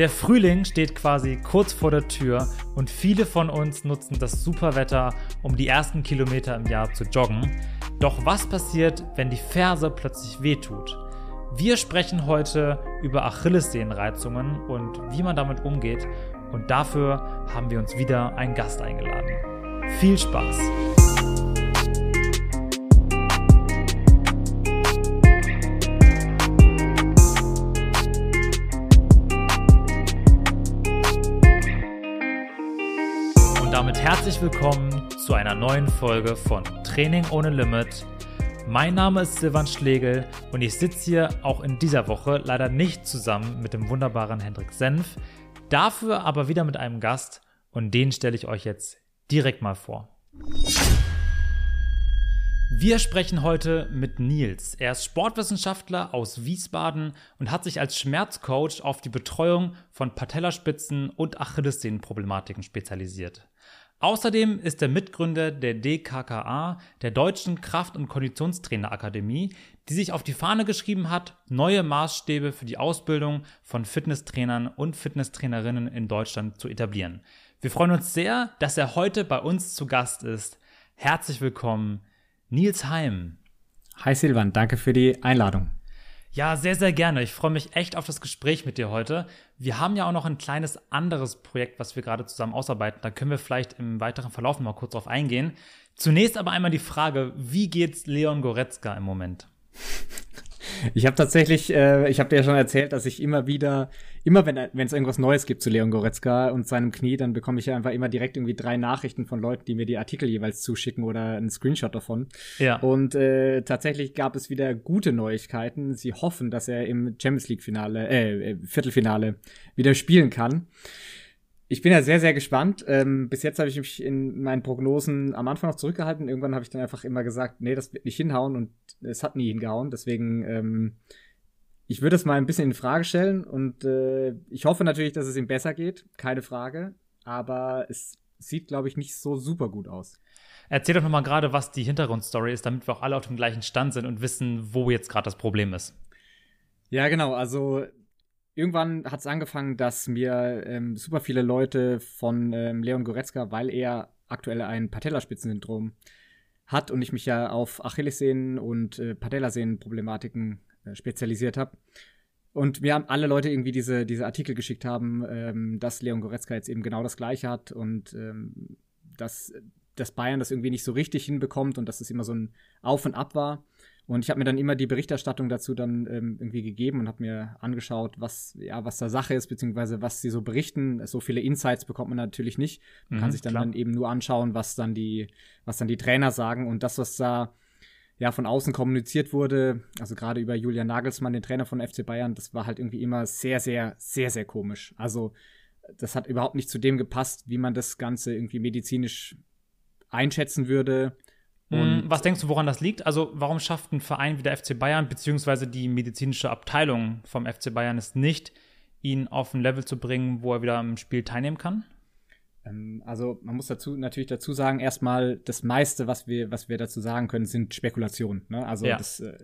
Der Frühling steht quasi kurz vor der Tür und viele von uns nutzen das super Wetter, um die ersten Kilometer im Jahr zu joggen. Doch was passiert, wenn die Ferse plötzlich wehtut? Wir sprechen heute über Achillessehnenreizungen und wie man damit umgeht. Und dafür haben wir uns wieder einen Gast eingeladen. Viel Spaß! Herzlich willkommen zu einer neuen Folge von Training ohne Limit. Mein Name ist Silvan Schlegel und ich sitze hier auch in dieser Woche leider nicht zusammen mit dem wunderbaren Hendrik Senf, dafür aber wieder mit einem Gast und den stelle ich euch jetzt direkt mal vor. Wir sprechen heute mit Nils. Er ist Sportwissenschaftler aus Wiesbaden und hat sich als Schmerzcoach auf die Betreuung von Patellaspitzen und Achillessehnenproblematiken spezialisiert. Außerdem ist er Mitgründer der DKKA, der Deutschen Kraft- und Konditionstrainerakademie, die sich auf die Fahne geschrieben hat, neue Maßstäbe für die Ausbildung von Fitnesstrainern und Fitnesstrainerinnen in Deutschland zu etablieren. Wir freuen uns sehr, dass er heute bei uns zu Gast ist. Herzlich willkommen, Nils Heim. Hi Silvan, danke für die Einladung. Ja, sehr, sehr gerne. Ich freue mich echt auf das Gespräch mit dir heute. Wir haben ja auch noch ein kleines anderes Projekt, was wir gerade zusammen ausarbeiten. Da können wir vielleicht im weiteren Verlauf mal kurz drauf eingehen. Zunächst aber einmal die Frage, wie geht's Leon Goretzka im Moment? Ich habe tatsächlich, äh, ich habe dir ja schon erzählt, dass ich immer wieder, immer wenn es irgendwas Neues gibt zu Leon Goretzka und seinem Knie, dann bekomme ich ja einfach immer direkt irgendwie drei Nachrichten von Leuten, die mir die Artikel jeweils zuschicken oder einen Screenshot davon. Ja. Und äh, tatsächlich gab es wieder gute Neuigkeiten. Sie hoffen, dass er im Champions League Finale, äh, Viertelfinale wieder spielen kann. Ich bin ja sehr, sehr gespannt. Ähm, bis jetzt habe ich mich in meinen Prognosen am Anfang noch zurückgehalten. Irgendwann habe ich dann einfach immer gesagt, nee, das wird nicht hinhauen und es hat nie hingehauen. Deswegen, ähm, ich würde es mal ein bisschen in Frage stellen und äh, ich hoffe natürlich, dass es ihm besser geht, keine Frage. Aber es sieht, glaube ich, nicht so super gut aus. Erzähl doch nochmal gerade, was die Hintergrundstory ist, damit wir auch alle auf dem gleichen Stand sind und wissen, wo jetzt gerade das Problem ist. Ja, genau. Also irgendwann hat es angefangen, dass mir ähm, super viele Leute von ähm, Leon Goretzka, weil er aktuell ein Patellaspitzensyndrom hat und ich mich ja auf Achillessehnen und äh, Patellasehnenproblematiken äh, spezialisiert habe. Und wir haben alle Leute irgendwie diese, diese Artikel geschickt haben, ähm, dass Leon Goretzka jetzt eben genau das Gleiche hat und ähm, dass, dass Bayern das irgendwie nicht so richtig hinbekommt und dass es immer so ein Auf und Ab war. Und ich habe mir dann immer die Berichterstattung dazu dann ähm, irgendwie gegeben und habe mir angeschaut, was ja was da Sache ist beziehungsweise was sie so berichten. So viele Insights bekommt man natürlich nicht. Man mhm, kann sich dann, dann eben nur anschauen, was dann die was dann die Trainer sagen und das was da ja von außen kommuniziert wurde, also gerade über Julian Nagelsmann, den Trainer von FC Bayern, das war halt irgendwie immer sehr sehr sehr sehr komisch. Also das hat überhaupt nicht zu dem gepasst, wie man das Ganze irgendwie medizinisch einschätzen würde. Und hm, Was denkst du, woran das liegt? Also, warum schafft ein Verein wie der FC Bayern, beziehungsweise die medizinische Abteilung vom FC Bayern es nicht, ihn auf ein Level zu bringen, wo er wieder am Spiel teilnehmen kann? Ähm, also, man muss dazu natürlich dazu sagen, erstmal, das meiste, was wir, was wir dazu sagen können, sind Spekulationen. Ne? Also, ja. das, äh,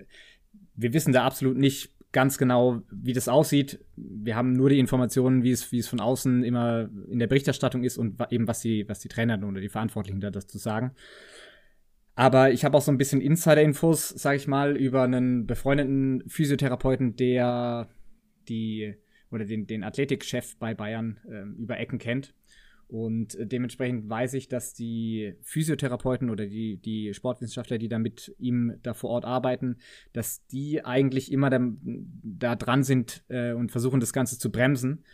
wir wissen da absolut nicht ganz genau, wie das aussieht. Wir haben nur die Informationen, wie es, wie es von außen immer in der Berichterstattung ist und eben was die, was die Trainer oder die Verantwortlichen da dazu sagen. Aber ich habe auch so ein bisschen Insider-Infos, sag ich mal, über einen befreundeten Physiotherapeuten, der die oder den, den Athletikchef bei Bayern äh, über Ecken kennt. Und äh, dementsprechend weiß ich, dass die Physiotherapeuten oder die, die Sportwissenschaftler, die da mit ihm da vor Ort arbeiten, dass die eigentlich immer da, da dran sind äh, und versuchen, das Ganze zu bremsen.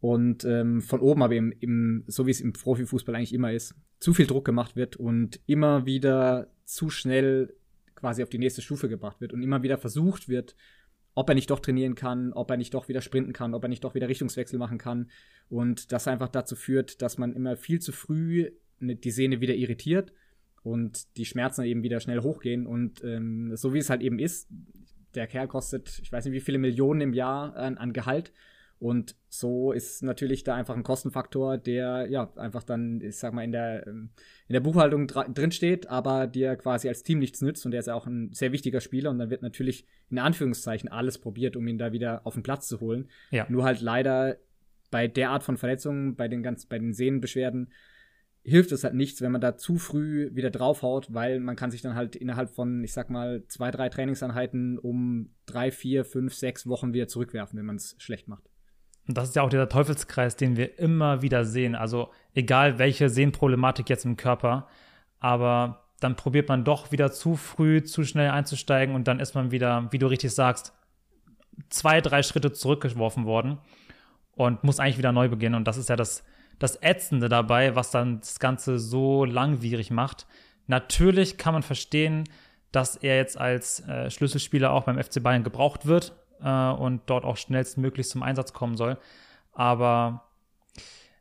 Und ähm, von oben aber im, im, so wie es im Profifußball eigentlich immer ist, zu viel Druck gemacht wird und immer wieder zu schnell quasi auf die nächste Stufe gebracht wird und immer wieder versucht wird, ob er nicht doch trainieren kann, ob er nicht doch wieder sprinten kann, ob er nicht doch wieder Richtungswechsel machen kann. Und das einfach dazu führt, dass man immer viel zu früh ne, die Sehne wieder irritiert und die Schmerzen eben wieder schnell hochgehen. Und ähm, so wie es halt eben ist, der Kerl kostet, ich weiß nicht wie viele Millionen im Jahr an, an Gehalt und so ist natürlich da einfach ein Kostenfaktor, der ja einfach dann, ich sag mal, in der, ähm, in der Buchhaltung drin steht, aber dir quasi als Team nichts nützt und der ist ja auch ein sehr wichtiger Spieler und dann wird natürlich in Anführungszeichen alles probiert, um ihn da wieder auf den Platz zu holen. Ja. Nur halt leider bei der Art von Verletzungen, bei den ganz, bei den Sehnenbeschwerden, hilft es halt nichts, wenn man da zu früh wieder draufhaut, weil man kann sich dann halt innerhalb von, ich sag mal, zwei, drei Trainingseinheiten um drei, vier, fünf, sechs Wochen wieder zurückwerfen, wenn man es schlecht macht. Und das ist ja auch dieser Teufelskreis, den wir immer wieder sehen. Also egal welche Sehnenproblematik jetzt im Körper, aber dann probiert man doch wieder zu früh, zu schnell einzusteigen und dann ist man wieder, wie du richtig sagst, zwei, drei Schritte zurückgeworfen worden und muss eigentlich wieder neu beginnen. Und das ist ja das, das Ätzende dabei, was dann das Ganze so langwierig macht. Natürlich kann man verstehen, dass er jetzt als äh, Schlüsselspieler auch beim FC Bayern gebraucht wird äh, und dort auch schnellstmöglich zum Einsatz kommen soll. Aber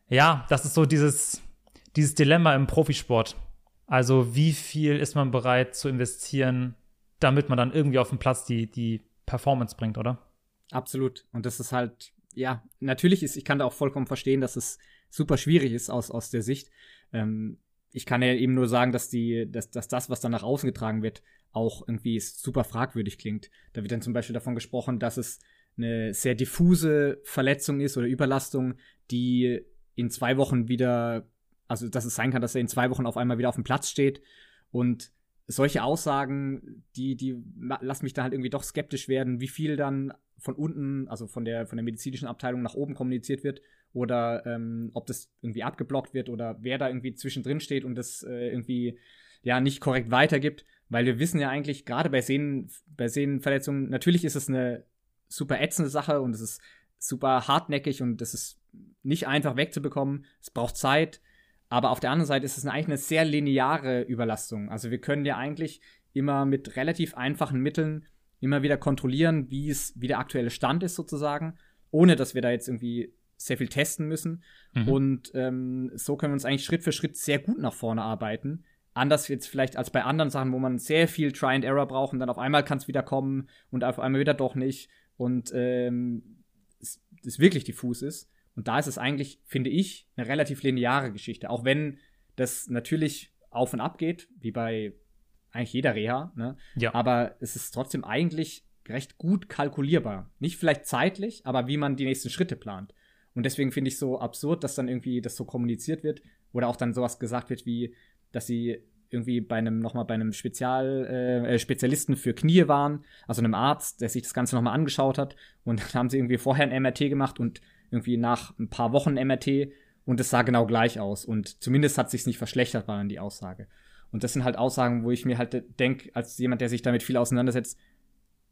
ja, das ist so dieses, dieses Dilemma im Profisport. Also wie viel ist man bereit zu investieren, damit man dann irgendwie auf dem Platz die, die Performance bringt, oder? Absolut. Und das ist halt, ja, natürlich ist, ich kann da auch vollkommen verstehen, dass es super schwierig ist aus, aus der Sicht. Ähm, ich kann ja eben nur sagen, dass die, dass, dass das, was dann nach außen getragen wird, auch irgendwie super fragwürdig klingt. Da wird dann zum Beispiel davon gesprochen, dass es eine sehr diffuse Verletzung ist oder Überlastung, die in zwei Wochen wieder, also dass es sein kann, dass er in zwei Wochen auf einmal wieder auf dem Platz steht. Und solche Aussagen, die, die lassen mich da halt irgendwie doch skeptisch werden, wie viel dann von unten, also von der, von der medizinischen Abteilung nach oben kommuniziert wird oder ähm, ob das irgendwie abgeblockt wird oder wer da irgendwie zwischendrin steht und das äh, irgendwie ja nicht korrekt weitergibt, weil wir wissen ja eigentlich gerade bei Sehnen bei Sehnenverletzungen natürlich ist es eine super ätzende Sache und es ist super hartnäckig und es ist nicht einfach wegzubekommen. Es braucht Zeit, aber auf der anderen Seite ist es eigentlich eine sehr lineare Überlastung. Also wir können ja eigentlich immer mit relativ einfachen Mitteln immer wieder kontrollieren, wie es wie der aktuelle Stand ist sozusagen, ohne dass wir da jetzt irgendwie sehr viel testen müssen. Mhm. Und ähm, so können wir uns eigentlich Schritt für Schritt sehr gut nach vorne arbeiten. Anders jetzt vielleicht als bei anderen Sachen, wo man sehr viel Try and Error braucht und dann auf einmal kann es wieder kommen und auf einmal wieder doch nicht und ähm, es, es wirklich diffus ist. Und da ist es eigentlich, finde ich, eine relativ lineare Geschichte. Auch wenn das natürlich auf und ab geht, wie bei eigentlich jeder Reha. Ne? Ja. Aber es ist trotzdem eigentlich recht gut kalkulierbar. Nicht vielleicht zeitlich, aber wie man die nächsten Schritte plant. Und deswegen finde ich so absurd, dass dann irgendwie das so kommuniziert wird oder auch dann sowas gesagt wird wie, dass sie irgendwie bei einem nochmal bei einem Spezial äh, äh Spezialisten für Knie waren, also einem Arzt, der sich das Ganze nochmal angeschaut hat und dann haben sie irgendwie vorher ein MRT gemacht und irgendwie nach ein paar Wochen MRT und es sah genau gleich aus und zumindest hat sich's nicht verschlechtert, war dann die Aussage. Und das sind halt Aussagen, wo ich mir halt denke, als jemand, der sich damit viel auseinandersetzt,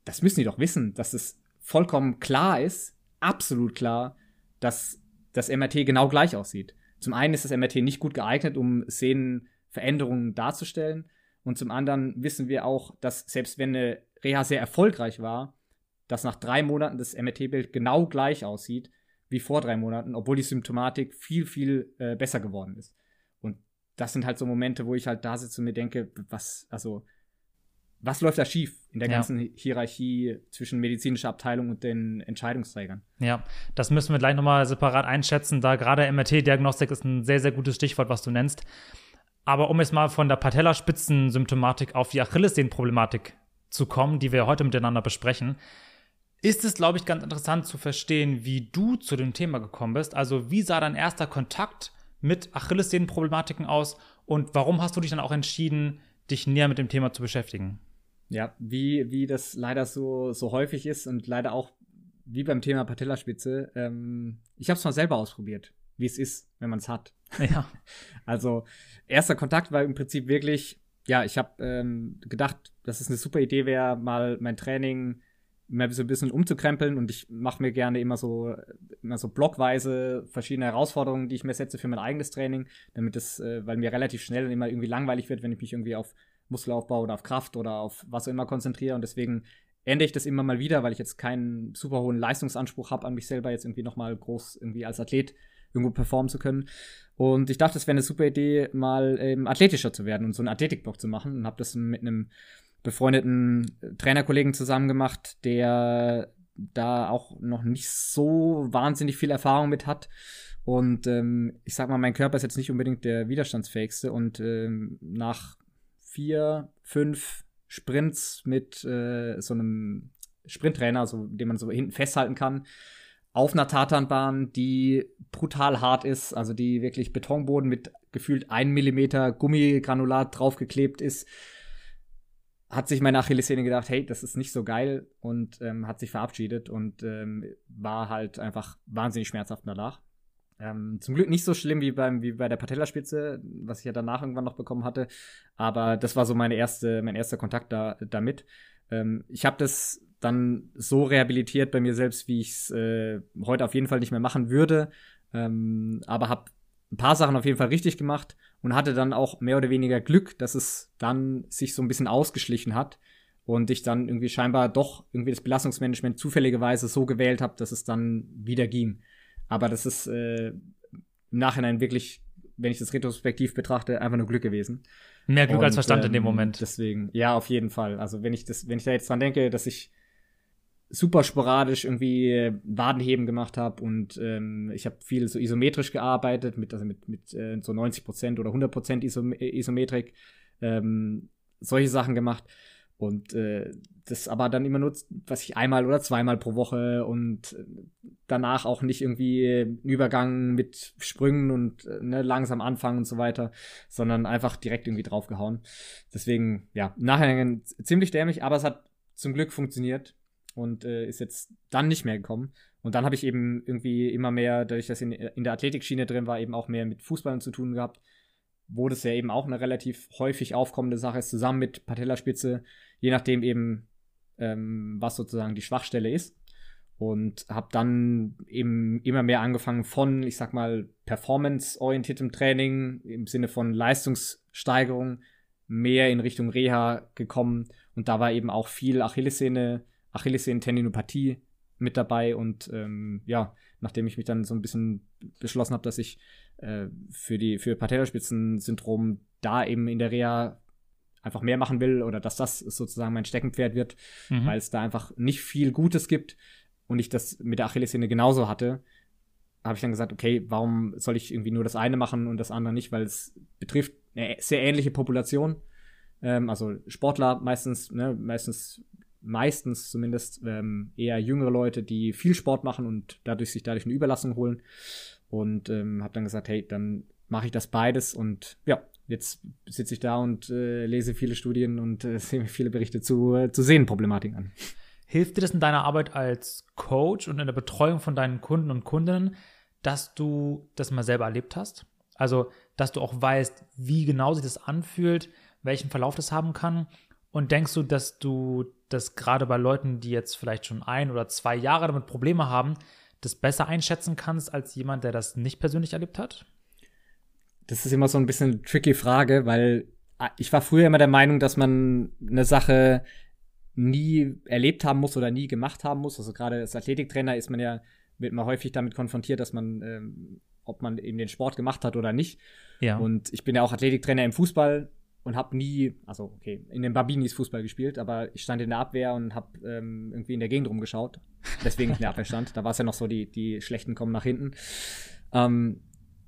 das müssen die doch wissen, dass es vollkommen klar ist, absolut klar, dass das MRT genau gleich aussieht. Zum einen ist das MRT nicht gut geeignet, um Szenenveränderungen darzustellen. Und zum anderen wissen wir auch, dass selbst wenn eine Reha sehr erfolgreich war, dass nach drei Monaten das MRT-Bild genau gleich aussieht wie vor drei Monaten, obwohl die Symptomatik viel, viel äh, besser geworden ist. Und das sind halt so Momente, wo ich halt da sitze und mir denke, was, also was läuft da schief in der ganzen ja. Hierarchie zwischen medizinischer Abteilung und den Entscheidungsträgern? Ja, das müssen wir gleich nochmal separat einschätzen, da gerade MRT-Diagnostik ist ein sehr, sehr gutes Stichwort, was du nennst. Aber um jetzt mal von der Patellaspitzensymptomatik auf die Achillessehnenproblematik zu kommen, die wir heute miteinander besprechen, ist es, glaube ich, ganz interessant zu verstehen, wie du zu dem Thema gekommen bist. Also, wie sah dein erster Kontakt mit Achillessehnenproblematiken aus und warum hast du dich dann auch entschieden, dich näher mit dem Thema zu beschäftigen? Ja, wie, wie das leider so, so häufig ist und leider auch wie beim Thema Patellaspitze. Ähm, ich habe es mal selber ausprobiert, wie es ist, wenn man es hat. Ja. also, erster Kontakt war im Prinzip wirklich, ja, ich habe ähm, gedacht, dass es eine super Idee wäre, mal mein Training mal so ein bisschen umzukrempeln und ich mache mir gerne immer so immer so blockweise verschiedene Herausforderungen, die ich mir setze für mein eigenes Training, damit es, äh, weil mir relativ schnell immer irgendwie langweilig wird, wenn ich mich irgendwie auf Muskelaufbau oder auf Kraft oder auf was auch immer konzentriere. Und deswegen ändere ich das immer mal wieder, weil ich jetzt keinen super hohen Leistungsanspruch habe an mich selber, jetzt irgendwie nochmal groß irgendwie als Athlet irgendwo performen zu können. Und ich dachte, es wäre eine super Idee, mal ähm, athletischer zu werden und so einen Athletikblock zu machen. Und habe das mit einem befreundeten Trainerkollegen zusammen gemacht, der da auch noch nicht so wahnsinnig viel Erfahrung mit hat. Und ähm, ich sag mal, mein Körper ist jetzt nicht unbedingt der widerstandsfähigste. Und ähm, nach vier, fünf Sprints mit äh, so einem Sprinttrainer, also den man so hinten festhalten kann, auf einer Tatanbahn, die brutal hart ist, also die wirklich Betonboden mit gefühlt ein Millimeter Gummigranulat draufgeklebt ist, hat sich meine Achillessehne gedacht, hey, das ist nicht so geil und ähm, hat sich verabschiedet und ähm, war halt einfach wahnsinnig schmerzhaft danach. Ähm, zum Glück nicht so schlimm wie beim wie bei der Patellaspitze, was ich ja danach irgendwann noch bekommen hatte, aber das war so meine erste mein erster Kontakt da damit. Ähm, ich habe das dann so rehabilitiert bei mir selbst, wie ich es äh, heute auf jeden Fall nicht mehr machen würde, ähm, aber habe ein paar Sachen auf jeden Fall richtig gemacht und hatte dann auch mehr oder weniger Glück, dass es dann sich so ein bisschen ausgeschlichen hat und ich dann irgendwie scheinbar doch irgendwie das Belastungsmanagement zufälligerweise so gewählt habe, dass es dann wieder ging. Aber das ist äh, im Nachhinein wirklich, wenn ich das retrospektiv betrachte, einfach nur Glück gewesen. Mehr Glück und, als Verstand ähm, in dem ähm, Moment. Deswegen, ja, auf jeden Fall. Also wenn ich das, wenn ich da jetzt dran denke, dass ich super sporadisch irgendwie äh, Wadenheben gemacht habe und ähm, ich habe viel so isometrisch gearbeitet, mit, also mit, mit äh, so 90% oder 100% Isom Isometrik, ähm, solche Sachen gemacht. Und äh, das aber dann immer nur, was ich einmal oder zweimal pro Woche und danach auch nicht irgendwie Übergang mit Sprüngen und äh, ne, langsam anfangen und so weiter, sondern einfach direkt irgendwie draufgehauen. Deswegen, ja, nachher ziemlich dämlich, aber es hat zum Glück funktioniert und äh, ist jetzt dann nicht mehr gekommen. Und dann habe ich eben irgendwie immer mehr, dadurch, dass ich in, in der Athletikschiene drin war, eben auch mehr mit Fußballern zu tun gehabt wo das ja eben auch eine relativ häufig aufkommende Sache ist, zusammen mit Patellaspitze, je nachdem eben, ähm, was sozusagen die Schwachstelle ist. Und habe dann eben immer mehr angefangen von, ich sag mal, performance-orientiertem Training im Sinne von Leistungssteigerung mehr in Richtung Reha gekommen. Und da war eben auch viel Achillessehne, Achillessehnen-Tendinopathie mit dabei. Und ähm, ja, nachdem ich mich dann so ein bisschen beschlossen habe, dass ich äh, für die für Patellaspitzensyndrom da eben in der Reha einfach mehr machen will oder dass das sozusagen mein Steckenpferd wird, mhm. weil es da einfach nicht viel Gutes gibt und ich das mit der Achillessehne genauso hatte, habe ich dann gesagt, okay, warum soll ich irgendwie nur das eine machen und das andere nicht, weil es betrifft eine sehr ähnliche Population, ähm, also Sportler meistens, ne, meistens meistens zumindest ähm, eher jüngere Leute, die viel Sport machen und dadurch sich dadurch eine Überlassung holen und ähm, habe dann gesagt, hey, dann mache ich das beides und ja, jetzt sitze ich da und äh, lese viele Studien und äh, sehe mir viele Berichte zu, äh, zu Sehnenproblematiken an. Hilft dir das in deiner Arbeit als Coach und in der Betreuung von deinen Kunden und Kundinnen, dass du das mal selber erlebt hast? Also, dass du auch weißt, wie genau sich das anfühlt, welchen Verlauf das haben kann. Und denkst du, dass du das gerade bei Leuten, die jetzt vielleicht schon ein oder zwei Jahre damit Probleme haben, das besser einschätzen kannst als jemand, der das nicht persönlich erlebt hat? Das ist immer so ein bisschen eine tricky Frage, weil ah, ich war früher immer der Meinung, dass man eine Sache nie erlebt haben muss oder nie gemacht haben muss. Also gerade als Athletiktrainer ist man ja wird man häufig damit konfrontiert, dass man, ähm, ob man eben den Sport gemacht hat oder nicht. Ja. Und ich bin ja auch Athletiktrainer im Fußball und habe nie, also okay, in den Babinis Fußball gespielt, aber ich stand in der Abwehr und habe ähm, irgendwie in der Gegend rumgeschaut, deswegen ich in der Abwehr stand. Da war es ja noch so, die, die Schlechten kommen nach hinten. Ähm,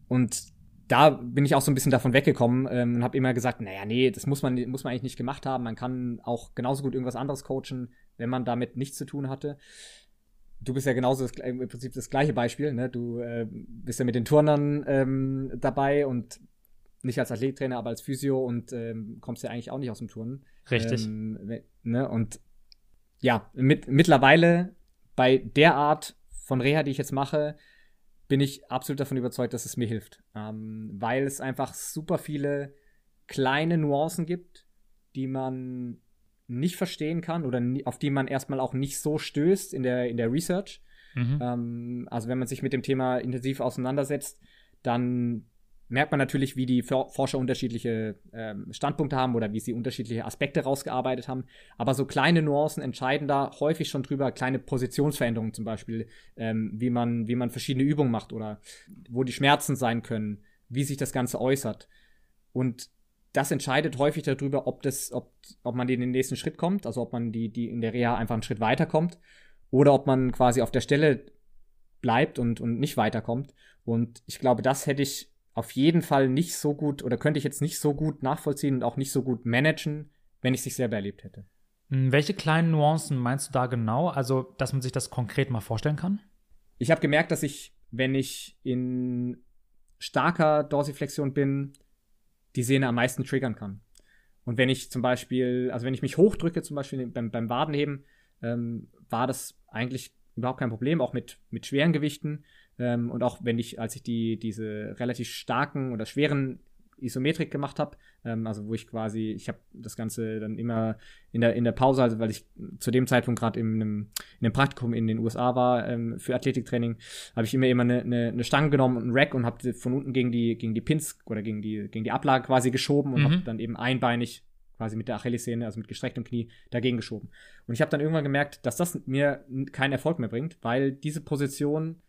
und da bin ich auch so ein bisschen davon weggekommen ähm, und habe immer gesagt, naja, nee, das muss man, muss man eigentlich nicht gemacht haben. Man kann auch genauso gut irgendwas anderes coachen, wenn man damit nichts zu tun hatte. Du bist ja genauso das, im Prinzip das gleiche Beispiel. Ne? Du äh, bist ja mit den Turnern ähm, dabei und nicht als Athlettrainer, aber als Physio und ähm, kommst ja eigentlich auch nicht aus dem Turnen. Richtig. Ähm, ne? Und ja, mit, mittlerweile bei der Art von Reha, die ich jetzt mache, bin ich absolut davon überzeugt, dass es mir hilft. Ähm, weil es einfach super viele kleine Nuancen gibt, die man nicht verstehen kann oder auf die man erstmal auch nicht so stößt in der, in der Research. Mhm. Ähm, also wenn man sich mit dem Thema intensiv auseinandersetzt, dann merkt man natürlich, wie die Forscher unterschiedliche ähm, Standpunkte haben oder wie sie unterschiedliche Aspekte rausgearbeitet haben. Aber so kleine Nuancen entscheiden da häufig schon drüber, kleine Positionsveränderungen zum Beispiel, ähm, wie, man, wie man verschiedene Übungen macht oder wo die Schmerzen sein können, wie sich das Ganze äußert. Und das entscheidet häufig darüber, ob, das, ob, ob man in den nächsten Schritt kommt, also ob man die, die in der Reha einfach einen Schritt weiterkommt oder ob man quasi auf der Stelle bleibt und, und nicht weiterkommt. Und ich glaube, das hätte ich auf jeden Fall nicht so gut oder könnte ich jetzt nicht so gut nachvollziehen und auch nicht so gut managen, wenn ich es sich selber erlebt hätte. Hm, welche kleinen Nuancen meinst du da genau? Also, dass man sich das konkret mal vorstellen kann? ich habe gemerkt, dass ich, wenn ich in starker Dorsiflexion bin, die Sehne am meisten triggern kann. Und wenn ich zum Beispiel, also wenn ich mich hochdrücke, zum Beispiel beim, beim Wadenheben, ähm, war das eigentlich überhaupt kein Problem, auch mit, mit schweren Gewichten. Ähm, und auch wenn ich, als ich die, diese relativ starken oder schweren Isometrik gemacht habe, ähm, also wo ich quasi, ich habe das Ganze dann immer in der, in der Pause, also weil ich zu dem Zeitpunkt gerade in einem, in einem Praktikum in den USA war ähm, für Athletiktraining, habe ich immer immer eine, eine, eine Stange genommen und einen Rack und habe von unten gegen die, gegen die Pins oder gegen die, gegen die Ablage quasi geschoben und mhm. habe dann eben einbeinig quasi mit der Achillessehne, also mit gestrecktem Knie, dagegen geschoben. Und ich habe dann irgendwann gemerkt, dass das mir keinen Erfolg mehr bringt, weil diese Position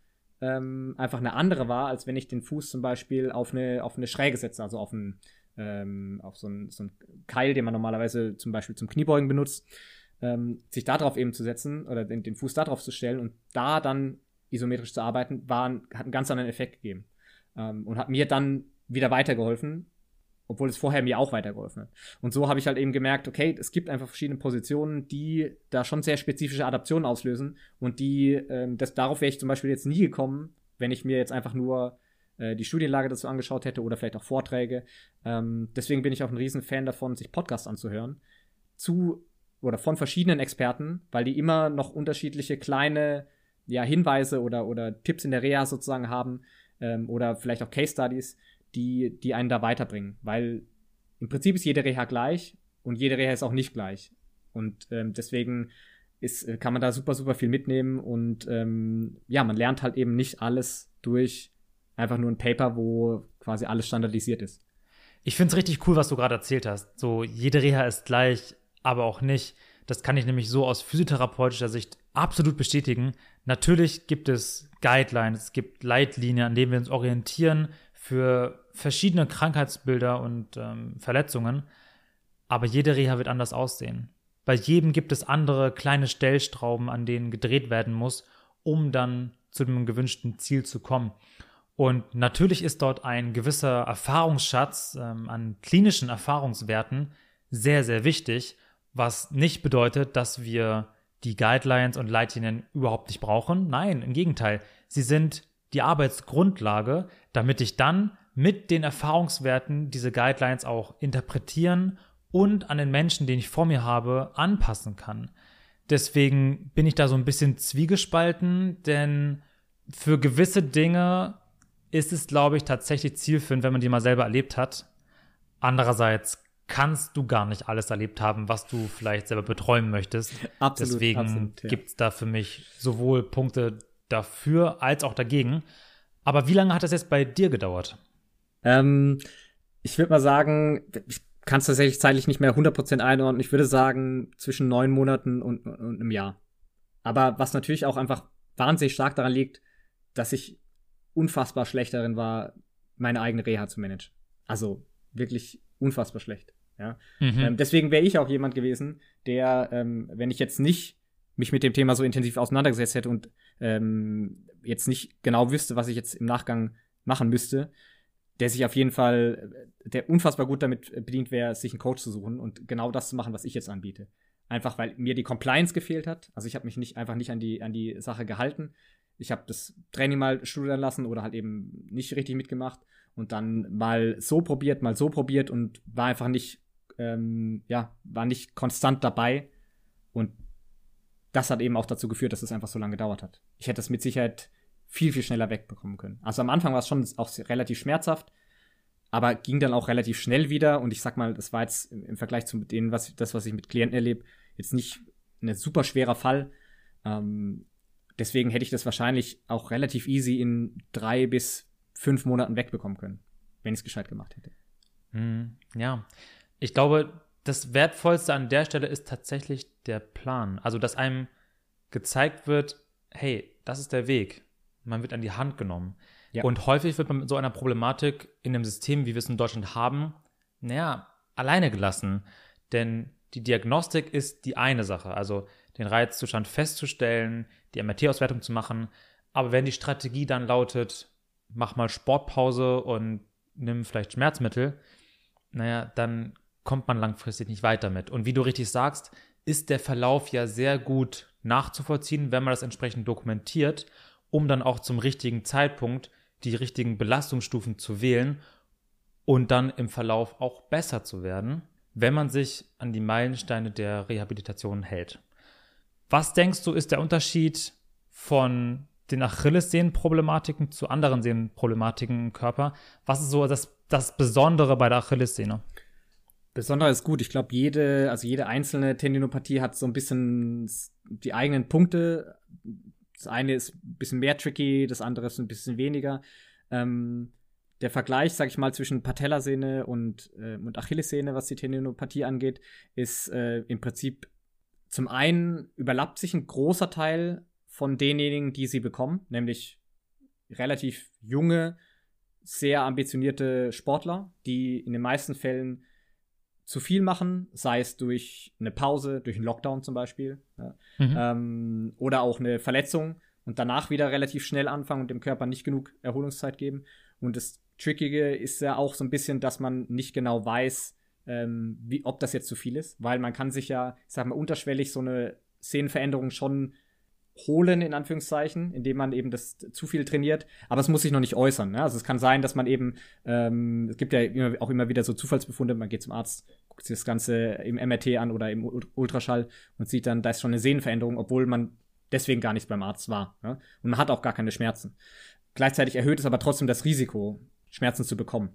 ähm, einfach eine andere war, als wenn ich den Fuß zum Beispiel auf eine, auf eine Schräge setze, also auf, ein, ähm, auf so einen so Keil, den man normalerweise zum Beispiel zum Kniebeugen benutzt, ähm, sich darauf eben zu setzen oder den, den Fuß darauf zu stellen und da dann isometrisch zu arbeiten, war, hat einen ganz anderen Effekt gegeben ähm, und hat mir dann wieder weitergeholfen, obwohl es vorher mir auch weitergeholfen hat. Und so habe ich halt eben gemerkt, okay, es gibt einfach verschiedene Positionen, die da schon sehr spezifische Adaptionen auslösen. Und die, ähm, das, darauf wäre ich zum Beispiel jetzt nie gekommen, wenn ich mir jetzt einfach nur äh, die Studienlage dazu angeschaut hätte oder vielleicht auch Vorträge. Ähm, deswegen bin ich auch ein Riesenfan davon, sich Podcasts anzuhören. Zu oder von verschiedenen Experten, weil die immer noch unterschiedliche kleine ja, Hinweise oder, oder Tipps in der Reha sozusagen haben ähm, oder vielleicht auch Case Studies, die, die einen da weiterbringen. Weil im Prinzip ist jede Reha gleich und jede Reha ist auch nicht gleich. Und ähm, deswegen ist, äh, kann man da super, super viel mitnehmen und ähm, ja, man lernt halt eben nicht alles durch einfach nur ein Paper, wo quasi alles standardisiert ist. Ich finde es richtig cool, was du gerade erzählt hast. So, jede Reha ist gleich, aber auch nicht. Das kann ich nämlich so aus physiotherapeutischer Sicht absolut bestätigen. Natürlich gibt es Guidelines, es gibt Leitlinien, an denen wir uns orientieren, für verschiedene Krankheitsbilder und ähm, Verletzungen, aber jede Reha wird anders aussehen. Bei jedem gibt es andere kleine Stellstrauben, an denen gedreht werden muss, um dann zu dem gewünschten Ziel zu kommen. Und natürlich ist dort ein gewisser Erfahrungsschatz ähm, an klinischen Erfahrungswerten sehr, sehr wichtig, was nicht bedeutet, dass wir die Guidelines und Leitlinien überhaupt nicht brauchen. Nein, im Gegenteil. Sie sind die Arbeitsgrundlage, damit ich dann mit den Erfahrungswerten diese Guidelines auch interpretieren und an den Menschen, den ich vor mir habe, anpassen kann. Deswegen bin ich da so ein bisschen zwiegespalten, denn für gewisse Dinge ist es, glaube ich, tatsächlich zielführend, wenn man die mal selber erlebt hat. Andererseits kannst du gar nicht alles erlebt haben, was du vielleicht selber beträumen möchtest. Absolut, Deswegen ja. gibt es da für mich sowohl Punkte dafür als auch dagegen. Aber wie lange hat das jetzt bei dir gedauert? Ähm, ich würde mal sagen, ich kann es tatsächlich zeitlich nicht mehr 100% einordnen. Ich würde sagen, zwischen neun Monaten und, und einem Jahr. Aber was natürlich auch einfach wahnsinnig stark daran liegt, dass ich unfassbar schlecht darin war, meine eigene Reha zu managen. Also wirklich unfassbar schlecht. Ja? Mhm. Ähm, deswegen wäre ich auch jemand gewesen, der, ähm, wenn ich jetzt nicht mich mit dem Thema so intensiv auseinandergesetzt hätte und ähm, jetzt nicht genau wüsste, was ich jetzt im Nachgang machen müsste, der sich auf jeden Fall, der unfassbar gut damit bedient wäre, sich einen Coach zu suchen und genau das zu machen, was ich jetzt anbiete. Einfach weil mir die Compliance gefehlt hat. Also ich habe mich nicht einfach nicht an die an die Sache gehalten. Ich habe das Training mal studieren lassen oder halt eben nicht richtig mitgemacht und dann mal so probiert, mal so probiert und war einfach nicht, ähm, ja, war nicht konstant dabei. Und das hat eben auch dazu geführt, dass es einfach so lange gedauert hat. Ich hätte es mit Sicherheit viel, viel schneller wegbekommen können. Also am Anfang war es schon auch relativ schmerzhaft, aber ging dann auch relativ schnell wieder. Und ich sag mal, das war jetzt im, Vergleich zu dem, was das, was ich mit Klienten erlebe, jetzt nicht ein super schwerer Fall. Ähm, deswegen hätte ich das wahrscheinlich auch relativ easy in drei bis fünf Monaten wegbekommen können, wenn ich es gescheit gemacht hätte. Hm, ja, ich glaube, das Wertvollste an der Stelle ist tatsächlich der Plan. Also, dass einem gezeigt wird, hey, das ist der Weg. Man wird an die Hand genommen. Ja. Und häufig wird man mit so einer Problematik in einem System, wie wir es in Deutschland haben, naja, alleine gelassen. Denn die Diagnostik ist die eine Sache, also den Reizzustand festzustellen, die MRT-Auswertung zu machen. Aber wenn die Strategie dann lautet, mach mal Sportpause und nimm vielleicht Schmerzmittel, naja, dann kommt man langfristig nicht weiter mit. Und wie du richtig sagst, ist der Verlauf ja sehr gut nachzuvollziehen, wenn man das entsprechend dokumentiert um dann auch zum richtigen Zeitpunkt die richtigen Belastungsstufen zu wählen und dann im Verlauf auch besser zu werden, wenn man sich an die Meilensteine der Rehabilitation hält. Was denkst du, ist der Unterschied von den Achillessehnenproblematiken zu anderen Sehnenproblematiken im Körper? Was ist so das, das Besondere bei der Achillessehne? Besonders ist gut. Ich glaube, jede, also jede einzelne Tendinopathie hat so ein bisschen die eigenen Punkte. Das eine ist ein bisschen mehr tricky, das andere ist ein bisschen weniger. Ähm, der Vergleich, sag ich mal, zwischen Patellasehne und, äh, und Achillessehne, was die Tendinopathie angeht, ist äh, im Prinzip zum einen überlappt sich ein großer Teil von denjenigen, die sie bekommen, nämlich relativ junge, sehr ambitionierte Sportler, die in den meisten Fällen zu viel machen, sei es durch eine Pause, durch einen Lockdown zum Beispiel, ja, mhm. ähm, oder auch eine Verletzung und danach wieder relativ schnell anfangen und dem Körper nicht genug Erholungszeit geben. Und das Trickige ist ja auch so ein bisschen, dass man nicht genau weiß, ähm, wie, ob das jetzt zu viel ist, weil man kann sich ja, ich sag mal, unterschwellig so eine Szenenveränderung schon holen, in Anführungszeichen, indem man eben das zu viel trainiert. Aber es muss sich noch nicht äußern. Ne? Also es kann sein, dass man eben, ähm, es gibt ja immer, auch immer wieder so Zufallsbefunde, man geht zum Arzt, guckt sich das Ganze im MRT an oder im Ultraschall und sieht dann, da ist schon eine Sehnenveränderung, obwohl man deswegen gar nicht beim Arzt war. Ne? Und man hat auch gar keine Schmerzen. Gleichzeitig erhöht es aber trotzdem das Risiko, Schmerzen zu bekommen.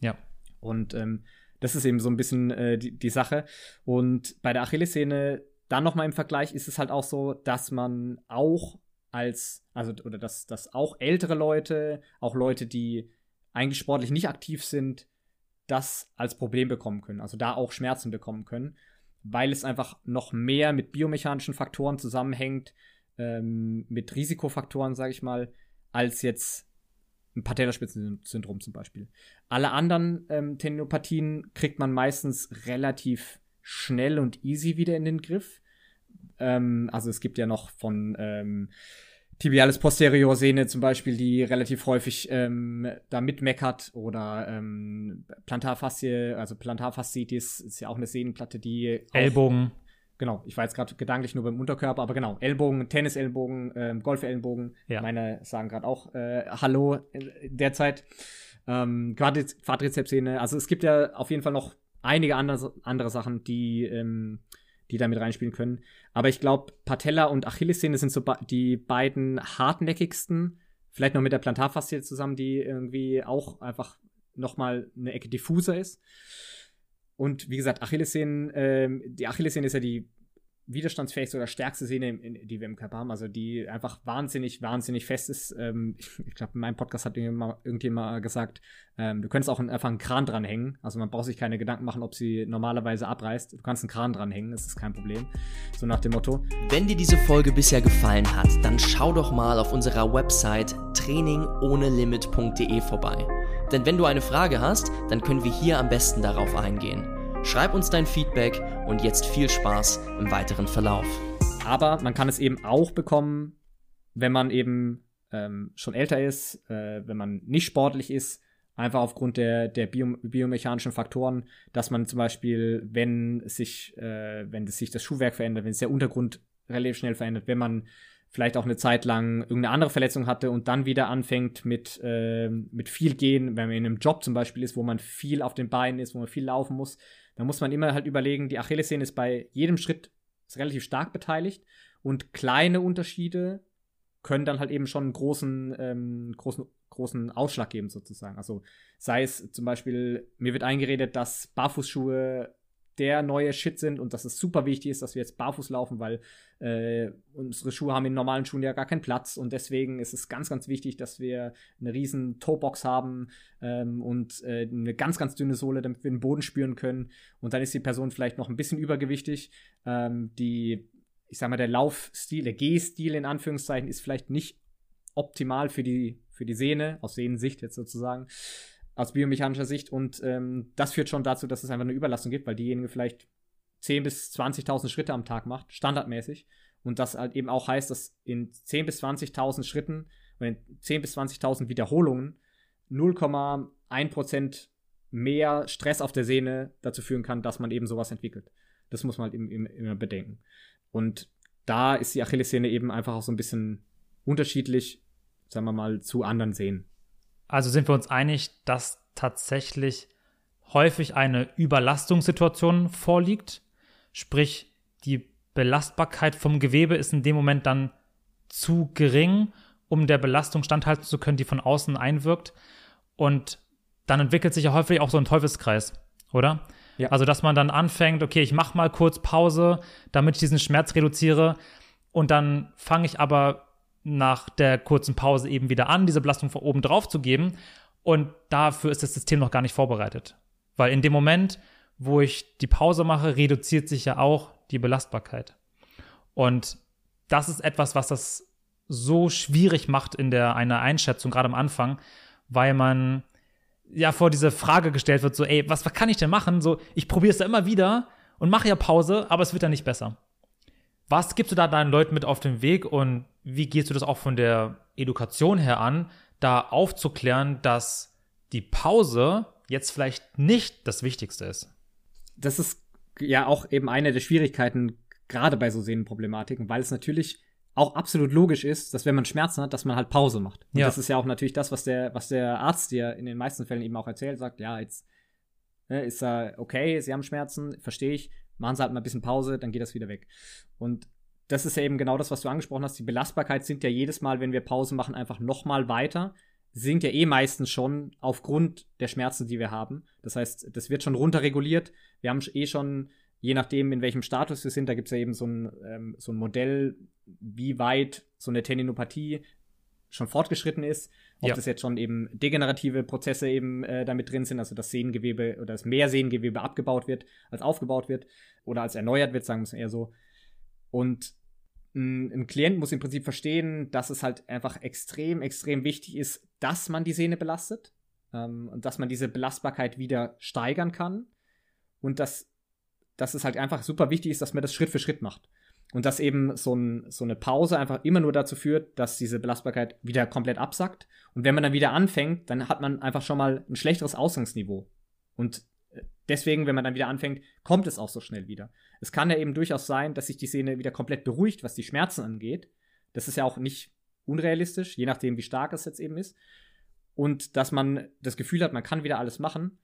Ja. Und ähm, das ist eben so ein bisschen äh, die, die Sache. Und bei der Achillessehne dann nochmal im Vergleich ist es halt auch so, dass man auch als, also, oder dass, dass auch ältere Leute, auch Leute, die eigentlich sportlich nicht aktiv sind, das als Problem bekommen können. Also da auch Schmerzen bekommen können, weil es einfach noch mehr mit biomechanischen Faktoren zusammenhängt, ähm, mit Risikofaktoren, sage ich mal, als jetzt ein Patellaspitzensyndrom zum Beispiel. Alle anderen ähm, Tendinopathien kriegt man meistens relativ schnell und easy wieder in den Griff. Ähm, also es gibt ja noch von ähm, Tibialis posterior Sehne zum Beispiel, die relativ häufig ähm, da mitmeckert oder ähm, Plantarfaszie, also Plantarfaszitis ist ja auch eine Sehnenplatte, die Ellbogen. Genau, ich war jetzt gerade gedanklich nur beim Unterkörper, aber genau, Ellbogen, Tennisellbogen, ähm, Golfellenbogen. Ja. Meine sagen gerade auch äh, Hallo derzeit. Ähm, Quadrizepssehne. Also es gibt ja auf jeden Fall noch einige andere, andere Sachen, die, ähm, die da mit reinspielen können. Aber ich glaube, Patella und Achillessehne sind so die beiden hartnäckigsten. Vielleicht noch mit der Plantarfaszie zusammen, die irgendwie auch einfach noch mal eine Ecke diffuser ist. Und wie gesagt, Achillessehnen, ähm, die Achillessehne ist ja die widerstandsfähigste oder stärkste Sehne, die wir im Körper haben, also die einfach wahnsinnig, wahnsinnig fest ist. Ähm, ich, ich glaube, in meinem Podcast hat irgendjemand mal gesagt, ähm, du könntest auch einfach einen Kran dranhängen. Also man braucht sich keine Gedanken machen, ob sie normalerweise abreißt. Du kannst einen Kran dranhängen, das ist kein Problem. So nach dem Motto. Wenn dir diese Folge bisher gefallen hat, dann schau doch mal auf unserer Website trainingohnelimit.de vorbei. Denn wenn du eine Frage hast, dann können wir hier am besten darauf eingehen. Schreib uns dein Feedback und jetzt viel Spaß im weiteren Verlauf. Aber man kann es eben auch bekommen, wenn man eben ähm, schon älter ist, äh, wenn man nicht sportlich ist, einfach aufgrund der, der bio, biomechanischen Faktoren, dass man zum Beispiel, wenn sich, äh, wenn sich das Schuhwerk verändert, wenn sich der Untergrund relativ schnell verändert, wenn man vielleicht auch eine Zeit lang irgendeine andere Verletzung hatte und dann wieder anfängt mit, äh, mit viel Gehen, wenn man in einem Job zum Beispiel ist, wo man viel auf den Beinen ist, wo man viel laufen muss, dann muss man immer halt überlegen, die Achillessehne ist bei jedem Schritt relativ stark beteiligt und kleine Unterschiede können dann halt eben schon einen großen, ähm, großen, großen Ausschlag geben sozusagen. Also sei es zum Beispiel, mir wird eingeredet, dass Barfußschuhe der neue Shit sind und dass es super wichtig ist, dass wir jetzt barfuß laufen, weil äh, unsere Schuhe haben in normalen Schuhen ja gar keinen Platz und deswegen ist es ganz, ganz wichtig, dass wir eine riesen Toebox haben ähm, und äh, eine ganz, ganz dünne Sohle, damit wir den Boden spüren können. Und dann ist die Person vielleicht noch ein bisschen übergewichtig. Ähm, die, ich sag mal, der Laufstil, der Gehstil in Anführungszeichen ist vielleicht nicht optimal für die, für die Sehne, aus Sehnensicht jetzt sozusagen aus biomechanischer Sicht. Und ähm, das führt schon dazu, dass es einfach eine Überlastung gibt, weil diejenige vielleicht 10.000 bis 20.000 Schritte am Tag macht, standardmäßig. Und das halt eben auch heißt, dass in 10.000 bis 20.000 Schritten oder in 10.000 bis 20.000 Wiederholungen 0,1% mehr Stress auf der Sehne dazu führen kann, dass man eben sowas entwickelt. Das muss man halt eben, immer bedenken. Und da ist die Achillessehne eben einfach auch so ein bisschen unterschiedlich sagen wir mal, zu anderen Sehnen. Also sind wir uns einig, dass tatsächlich häufig eine Überlastungssituation vorliegt. Sprich, die Belastbarkeit vom Gewebe ist in dem Moment dann zu gering, um der Belastung standhalten zu können, die von außen einwirkt. Und dann entwickelt sich ja häufig auch so ein Teufelskreis, oder? Ja. Also, dass man dann anfängt, okay, ich mache mal kurz Pause, damit ich diesen Schmerz reduziere. Und dann fange ich aber nach der kurzen Pause eben wieder an, diese Belastung von oben drauf zu geben. Und dafür ist das System noch gar nicht vorbereitet. Weil in dem Moment, wo ich die Pause mache, reduziert sich ja auch die Belastbarkeit. Und das ist etwas, was das so schwierig macht in der einer Einschätzung, gerade am Anfang, weil man ja vor diese Frage gestellt wird, so, ey, was, was kann ich denn machen? So, ich probiere es da immer wieder und mache ja Pause, aber es wird dann nicht besser. Was gibst du da deinen Leuten mit auf den Weg und wie gehst du das auch von der Education her an, da aufzuklären, dass die Pause jetzt vielleicht nicht das Wichtigste ist? Das ist ja auch eben eine der Schwierigkeiten, gerade bei so Sehnenproblematiken, weil es natürlich auch absolut logisch ist, dass wenn man Schmerzen hat, dass man halt Pause macht. Und ja. das ist ja auch natürlich das, was der, was der Arzt dir in den meisten Fällen eben auch erzählt, sagt, ja, jetzt ne, ist er okay, sie haben Schmerzen, verstehe ich, machen sie halt mal ein bisschen Pause, dann geht das wieder weg. Und das ist ja eben genau das, was du angesprochen hast. Die Belastbarkeit sinkt ja jedes Mal, wenn wir Pause machen, einfach noch mal weiter. Sinkt ja eh meistens schon aufgrund der Schmerzen, die wir haben. Das heißt, das wird schon runterreguliert. Wir haben eh schon, je nachdem, in welchem Status wir sind, da gibt es ja eben so ein, ähm, so ein Modell, wie weit so eine Tendinopathie schon fortgeschritten ist, ob ja. das jetzt schon eben degenerative Prozesse eben äh, damit drin sind, also das Sehnengewebe oder das mehr Sehnengewebe abgebaut wird, als aufgebaut wird oder als erneuert wird, sagen wir es eher so. Und ein, ein Klient muss im Prinzip verstehen, dass es halt einfach extrem, extrem wichtig ist, dass man die Sehne belastet ähm, und dass man diese Belastbarkeit wieder steigern kann und dass, dass es halt einfach super wichtig ist, dass man das Schritt für Schritt macht. Und dass eben so, ein, so eine Pause einfach immer nur dazu führt, dass diese Belastbarkeit wieder komplett absackt. Und wenn man dann wieder anfängt, dann hat man einfach schon mal ein schlechteres Ausgangsniveau. Und deswegen, wenn man dann wieder anfängt, kommt es auch so schnell wieder. Es kann ja eben durchaus sein, dass sich die Szene wieder komplett beruhigt, was die Schmerzen angeht. Das ist ja auch nicht unrealistisch, je nachdem, wie stark es jetzt eben ist. Und dass man das Gefühl hat, man kann wieder alles machen.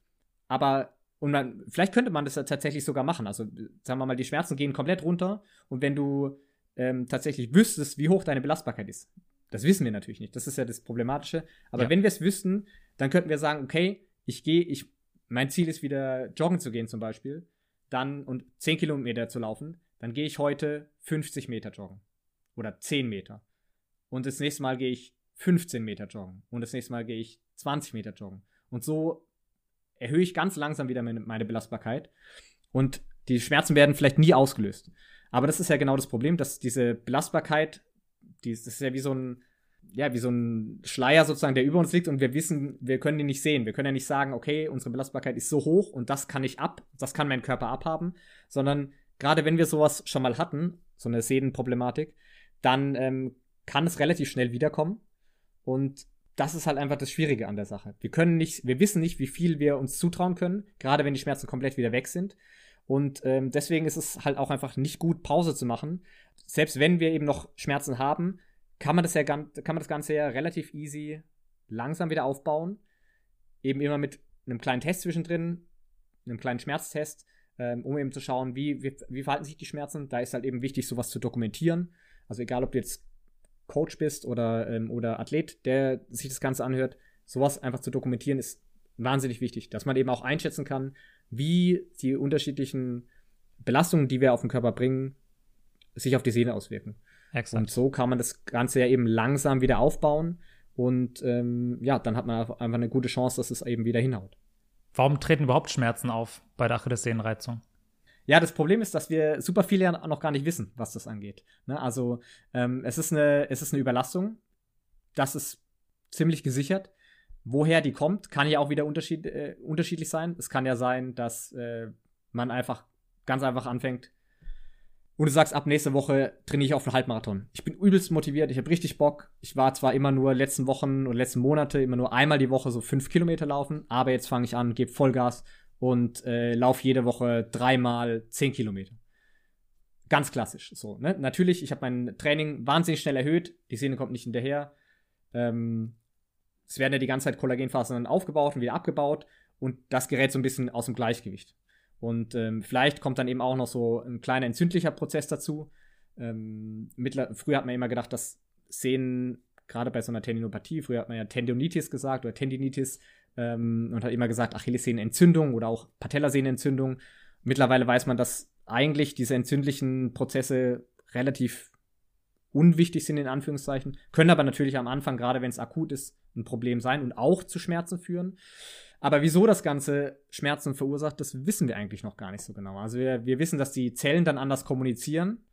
Aber, und man, vielleicht könnte man das ja tatsächlich sogar machen. Also, sagen wir mal, die Schmerzen gehen komplett runter. Und wenn du ähm, tatsächlich wüsstest, wie hoch deine Belastbarkeit ist, das wissen wir natürlich nicht. Das ist ja das Problematische. Aber ja. wenn wir es wüssten, dann könnten wir sagen, okay, ich gehe, ich mein Ziel ist wieder joggen zu gehen zum Beispiel, dann und 10 Kilometer zu laufen, dann gehe ich heute 50 Meter joggen. Oder 10 Meter. Und das nächste Mal gehe ich 15 Meter joggen. Und das nächste Mal gehe ich 20 Meter joggen. Und so erhöhe ich ganz langsam wieder meine, meine Belastbarkeit. Und die Schmerzen werden vielleicht nie ausgelöst. Aber das ist ja genau das Problem, dass diese Belastbarkeit, die, das ist ja wie so ein, ja, wie so ein Schleier sozusagen, der über uns liegt und wir wissen, wir können ihn nicht sehen. Wir können ja nicht sagen, okay, unsere Belastbarkeit ist so hoch und das kann ich ab, das kann mein Körper abhaben, sondern gerade wenn wir sowas schon mal hatten, so eine Sehnenproblematik, dann ähm, kann es relativ schnell wiederkommen und das ist halt einfach das Schwierige an der Sache. Wir können nicht, wir wissen nicht, wie viel wir uns zutrauen können, gerade wenn die Schmerzen komplett wieder weg sind. Und ähm, deswegen ist es halt auch einfach nicht gut, Pause zu machen. Selbst wenn wir eben noch Schmerzen haben, kann man das ja kann man das Ganze ja relativ easy langsam wieder aufbauen. Eben immer mit einem kleinen Test zwischendrin, einem kleinen Schmerztest, ähm, um eben zu schauen, wie, wie, wie verhalten sich die Schmerzen. Da ist halt eben wichtig, sowas zu dokumentieren. Also egal, ob du jetzt Coach bist oder, ähm, oder Athlet, der sich das Ganze anhört, sowas einfach zu dokumentieren ist wahnsinnig wichtig, dass man eben auch einschätzen kann, wie die unterschiedlichen Belastungen, die wir auf den Körper bringen, sich auf die Sehne auswirken. Exakt. Und so kann man das Ganze ja eben langsam wieder aufbauen. Und ähm, ja, dann hat man einfach eine gute Chance, dass es eben wieder hinhaut. Warum treten überhaupt Schmerzen auf bei der Achillessehnenreizung? Ja, das Problem ist, dass wir super viele ja noch gar nicht wissen, was das angeht. Ne? Also ähm, es, ist eine, es ist eine Überlastung. Das ist ziemlich gesichert. Woher die kommt, kann ja auch wieder unterschied, äh, unterschiedlich sein. Es kann ja sein, dass äh, man einfach ganz einfach anfängt, und du sagst, ab nächste Woche trainiere ich auf einen Halbmarathon. Ich bin übelst motiviert, ich habe richtig Bock. Ich war zwar immer nur letzten Wochen und letzten Monate immer nur einmal die Woche so fünf Kilometer laufen, aber jetzt fange ich an, gebe Vollgas und äh, laufe jede Woche dreimal zehn Kilometer. Ganz klassisch. So, ne? Natürlich, ich habe mein Training wahnsinnig schnell erhöht, die Sehne kommt nicht hinterher. ähm, es werden ja die ganze Zeit Kollagenfasern aufgebaut und wieder abgebaut und das gerät so ein bisschen aus dem Gleichgewicht. Und ähm, vielleicht kommt dann eben auch noch so ein kleiner entzündlicher Prozess dazu. Ähm, früher hat man immer gedacht, dass Sehnen, gerade bei so einer Tendinopathie, früher hat man ja Tendinitis gesagt oder Tendinitis ähm, und hat immer gesagt Achillessehnenentzündung oder auch Patellasehnenentzündung. Mittlerweile weiß man, dass eigentlich diese entzündlichen Prozesse relativ unwichtig sind, in Anführungszeichen, können aber natürlich am Anfang, gerade wenn es akut ist, ein Problem sein und auch zu Schmerzen führen. Aber wieso das Ganze Schmerzen verursacht, das wissen wir eigentlich noch gar nicht so genau. Also wir, wir wissen, dass die Zellen dann anders kommunizieren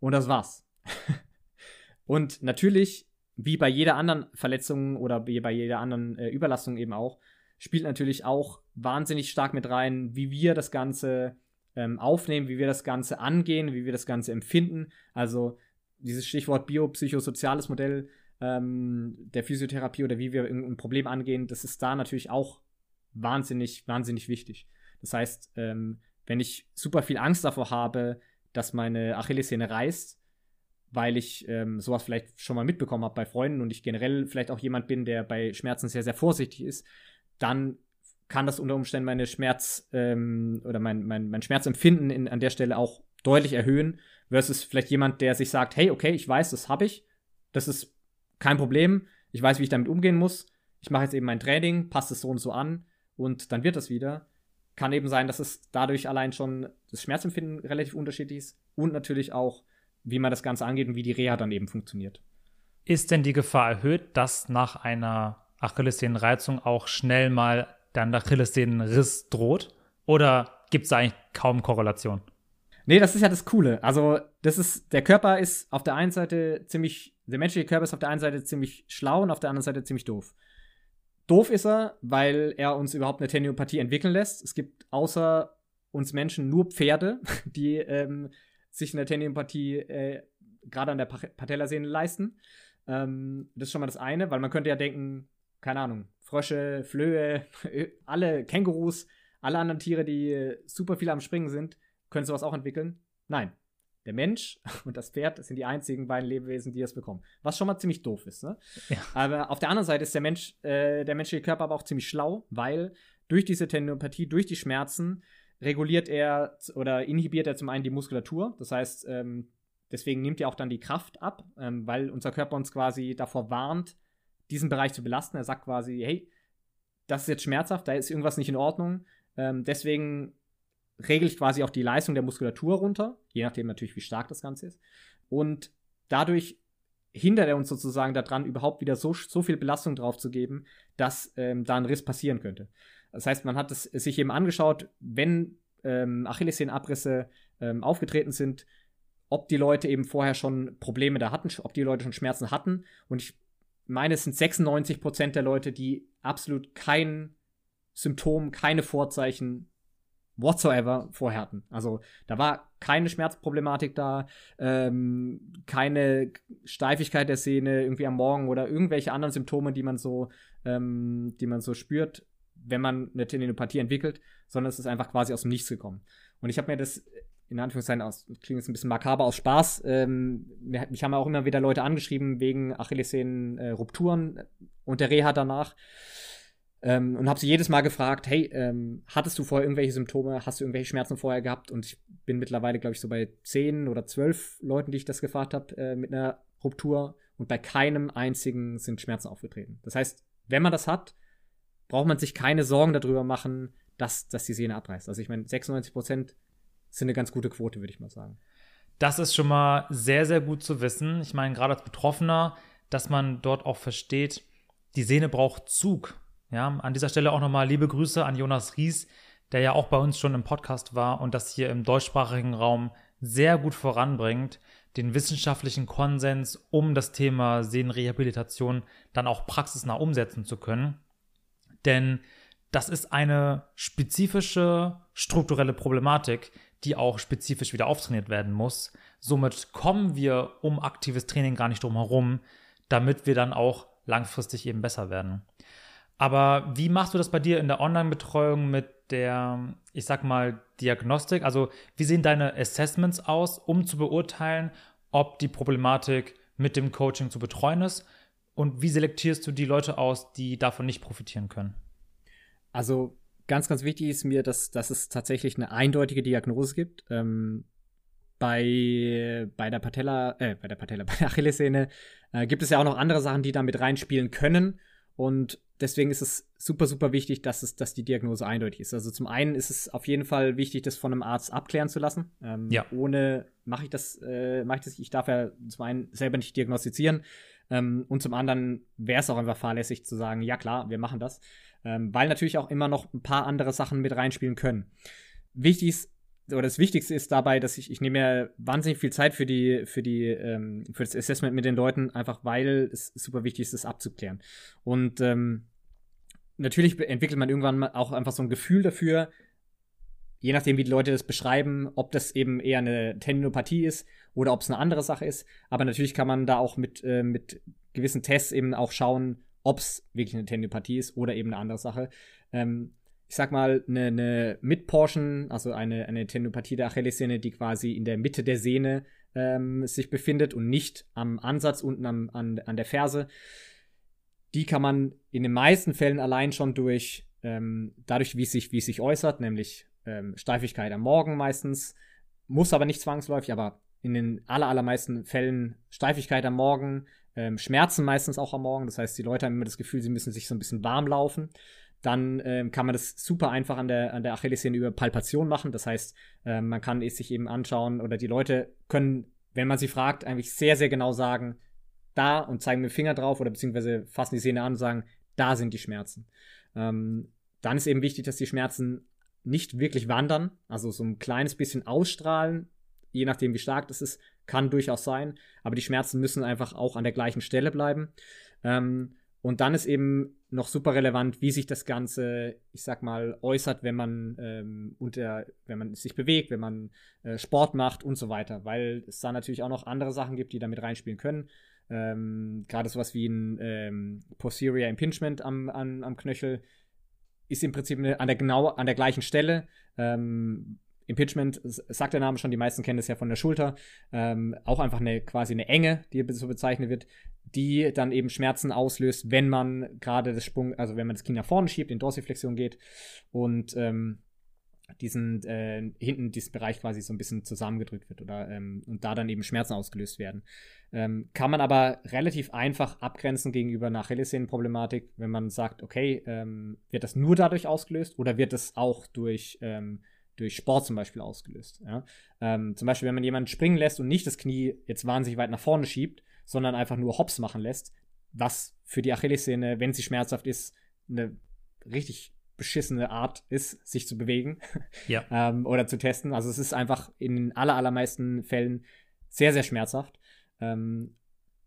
und das war's. und natürlich, wie bei jeder anderen Verletzung oder wie bei jeder anderen äh, Überlastung eben auch, spielt natürlich auch wahnsinnig stark mit rein, wie wir das Ganze ähm, aufnehmen, wie wir das Ganze angehen, wie wir das Ganze empfinden. Also dieses Stichwort biopsychosoziales Modell ähm, der Physiotherapie oder wie wir ein Problem angehen, das ist da natürlich auch wahnsinnig, wahnsinnig wichtig. Das heißt, ähm, wenn ich super viel Angst davor habe, dass meine Achillessehne reißt, weil ich ähm, sowas vielleicht schon mal mitbekommen habe bei Freunden und ich generell vielleicht auch jemand bin, der bei Schmerzen sehr, sehr vorsichtig ist, dann kann das unter Umständen meine Schmerz ähm, oder mein, mein, mein Schmerzempfinden in, an der Stelle auch deutlich erhöhen, versus vielleicht jemand, der sich sagt, hey, okay, ich weiß, das habe ich, das ist kein Problem, ich weiß, wie ich damit umgehen muss, ich mache jetzt eben mein Training, passe es so und so an und dann wird das wieder. Kann eben sein, dass es dadurch allein schon das Schmerzempfinden relativ unterschiedlich ist und natürlich auch, wie man das Ganze angeht und wie die Reha dann eben funktioniert. Ist denn die Gefahr erhöht, dass nach einer Achillessehnenreizung auch schnell mal dann der Achillessehnenriss droht? Oder gibt es da eigentlich kaum Korrelation? Nee, das ist ja das Coole. Also, das ist, der Körper ist auf der einen Seite ziemlich, der menschliche Körper ist auf der einen Seite ziemlich schlau und auf der anderen Seite ziemlich doof. Doof ist er, weil er uns überhaupt eine Teniopathie entwickeln lässt. Es gibt außer uns Menschen nur Pferde, die ähm, sich eine Teniopathie äh, gerade an der Patellasehne leisten. Ähm, das ist schon mal das eine, weil man könnte ja denken, keine Ahnung, Frösche, Flöhe, alle Kängurus, alle anderen Tiere, die super viel am Springen sind, können sowas auch entwickeln? Nein. Der Mensch und das Pferd sind die einzigen beiden Lebewesen, die das bekommen. Was schon mal ziemlich doof ist. Ne? Ja. Aber auf der anderen Seite ist der Mensch, äh, der menschliche Körper aber auch ziemlich schlau, weil durch diese Tendinopathie, durch die Schmerzen, reguliert er oder inhibiert er zum einen die Muskulatur. Das heißt, ähm, deswegen nimmt er auch dann die Kraft ab, ähm, weil unser Körper uns quasi davor warnt, diesen Bereich zu belasten. Er sagt quasi, hey, das ist jetzt schmerzhaft, da ist irgendwas nicht in Ordnung. Ähm, deswegen regelt quasi auch die Leistung der Muskulatur runter, je nachdem natürlich, wie stark das Ganze ist. Und dadurch hindert er uns sozusagen daran, überhaupt wieder so, so viel Belastung drauf zu geben, dass ähm, da ein Riss passieren könnte. Das heißt, man hat es sich eben angeschaut, wenn ähm, Achillessehnenabrisse ähm, aufgetreten sind, ob die Leute eben vorher schon Probleme da hatten, ob die Leute schon Schmerzen hatten. Und ich meine, es sind 96 Prozent der Leute, die absolut kein Symptom, keine Vorzeichen whatsoever vorher hatten. Also da war keine Schmerzproblematik da, ähm, keine Steifigkeit der Sehne irgendwie am Morgen oder irgendwelche anderen Symptome, die man so, ähm, die man so spürt, wenn man eine Tendinopathie entwickelt, sondern es ist einfach quasi aus dem Nichts gekommen. Und ich habe mir das in Anführungszeichen aus, klingt jetzt ein bisschen makaber aus Spaß. Ähm, mich haben auch immer wieder Leute angeschrieben wegen Achillessehnen-Rupturen äh, und der Reha danach. Ähm, und habe sie jedes Mal gefragt, hey, ähm, hattest du vorher irgendwelche Symptome, hast du irgendwelche Schmerzen vorher gehabt? Und ich bin mittlerweile, glaube ich, so bei zehn oder zwölf Leuten, die ich das gefragt habe, äh, mit einer Ruptur. Und bei keinem einzigen sind Schmerzen aufgetreten. Das heißt, wenn man das hat, braucht man sich keine Sorgen darüber machen, dass, dass die Sehne abreißt. Also ich meine, 96 Prozent sind eine ganz gute Quote, würde ich mal sagen. Das ist schon mal sehr, sehr gut zu wissen. Ich meine, gerade als Betroffener, dass man dort auch versteht, die Sehne braucht Zug. Ja, an dieser Stelle auch nochmal liebe Grüße an Jonas Ries, der ja auch bei uns schon im Podcast war und das hier im deutschsprachigen Raum sehr gut voranbringt, den wissenschaftlichen Konsens, um das Thema Sehnenrehabilitation dann auch praxisnah umsetzen zu können. Denn das ist eine spezifische strukturelle Problematik, die auch spezifisch wieder auftrainiert werden muss. Somit kommen wir um aktives Training gar nicht drum herum, damit wir dann auch langfristig eben besser werden. Aber wie machst du das bei dir in der Online-Betreuung mit der, ich sag mal, Diagnostik? Also, wie sehen deine Assessments aus, um zu beurteilen, ob die Problematik mit dem Coaching zu betreuen ist? Und wie selektierst du die Leute aus, die davon nicht profitieren können? Also ganz, ganz wichtig ist mir, dass, dass es tatsächlich eine eindeutige Diagnose gibt. Ähm, bei, bei der Patella, äh, bei der Patella, bei der Achillessehne äh, gibt es ja auch noch andere Sachen, die da mit reinspielen können. Und deswegen ist es super, super wichtig, dass, es, dass die Diagnose eindeutig ist. Also zum einen ist es auf jeden Fall wichtig, das von einem Arzt abklären zu lassen. Ähm, ja. Ohne mache ich das, äh, mache ich das, ich darf ja zum einen selber nicht diagnostizieren. Ähm, und zum anderen wäre es auch einfach fahrlässig zu sagen, ja klar, wir machen das. Ähm, weil natürlich auch immer noch ein paar andere Sachen mit reinspielen können. Wichtig ist, oder das Wichtigste ist dabei, dass ich, ich nehme mir wahnsinnig viel Zeit für die, für die, ähm, für das Assessment mit den Leuten, einfach weil es super wichtig ist, das abzuklären. Und ähm, natürlich entwickelt man irgendwann auch einfach so ein Gefühl dafür, je nachdem, wie die Leute das beschreiben, ob das eben eher eine Tendinopathie ist oder ob es eine andere Sache ist. Aber natürlich kann man da auch mit, äh, mit gewissen Tests eben auch schauen, ob es wirklich eine Tendinopathie ist oder eben eine andere Sache. Ähm, ich sag mal, eine, eine Mid-Portion, also eine, eine Tendinopathie der Achillessehne, die quasi in der Mitte der Sehne ähm, sich befindet und nicht am Ansatz unten am, an, an der Ferse. Die kann man in den meisten Fällen allein schon durch, ähm, dadurch, wie es sich, wie es sich äußert, nämlich ähm, Steifigkeit am Morgen meistens, muss aber nicht zwangsläufig, aber in den aller, allermeisten Fällen Steifigkeit am Morgen, ähm, Schmerzen meistens auch am Morgen. Das heißt, die Leute haben immer das Gefühl, sie müssen sich so ein bisschen warm laufen dann ähm, kann man das super einfach an der, an der Achillessehne über Palpation machen. Das heißt, äh, man kann es sich eben anschauen oder die Leute können, wenn man sie fragt, eigentlich sehr, sehr genau sagen, da und zeigen mit dem Finger drauf oder beziehungsweise fassen die Sehne an und sagen, da sind die Schmerzen. Ähm, dann ist eben wichtig, dass die Schmerzen nicht wirklich wandern, also so ein kleines bisschen ausstrahlen, je nachdem wie stark das ist, kann durchaus sein, aber die Schmerzen müssen einfach auch an der gleichen Stelle bleiben. Ähm, und dann ist eben noch super relevant, wie sich das Ganze, ich sag mal, äußert, wenn man ähm, unter, wenn man sich bewegt, wenn man äh, Sport macht und so weiter, weil es da natürlich auch noch andere Sachen gibt, die damit reinspielen können. Ähm, Gerade sowas wie ein ähm, Posterior Impingement am, an, am Knöchel ist im Prinzip an der genau an der gleichen Stelle. Ähm, Impingement, sagt der Name schon, die meisten kennen es ja von der Schulter, ähm, auch einfach eine quasi eine Enge, die so bezeichnet wird, die dann eben Schmerzen auslöst, wenn man gerade das Sprung, also wenn man das Knie nach vorne schiebt, in Dorsiflexion geht und ähm, diesen äh, hinten diesen Bereich quasi so ein bisschen zusammengedrückt wird oder ähm, und da dann eben Schmerzen ausgelöst werden. Ähm, kann man aber relativ einfach abgrenzen gegenüber einer Achillessehnenproblematik, wenn man sagt, okay, ähm, wird das nur dadurch ausgelöst oder wird das auch durch ähm, durch Sport zum Beispiel ausgelöst. Ja? Ähm, zum Beispiel, wenn man jemanden springen lässt und nicht das Knie jetzt wahnsinnig weit nach vorne schiebt, sondern einfach nur Hops machen lässt, was für die Achillessehne, wenn sie schmerzhaft ist, eine richtig beschissene Art ist, sich zu bewegen ja. ähm, oder zu testen. Also es ist einfach in den aller, allermeisten Fällen sehr, sehr schmerzhaft. Ähm,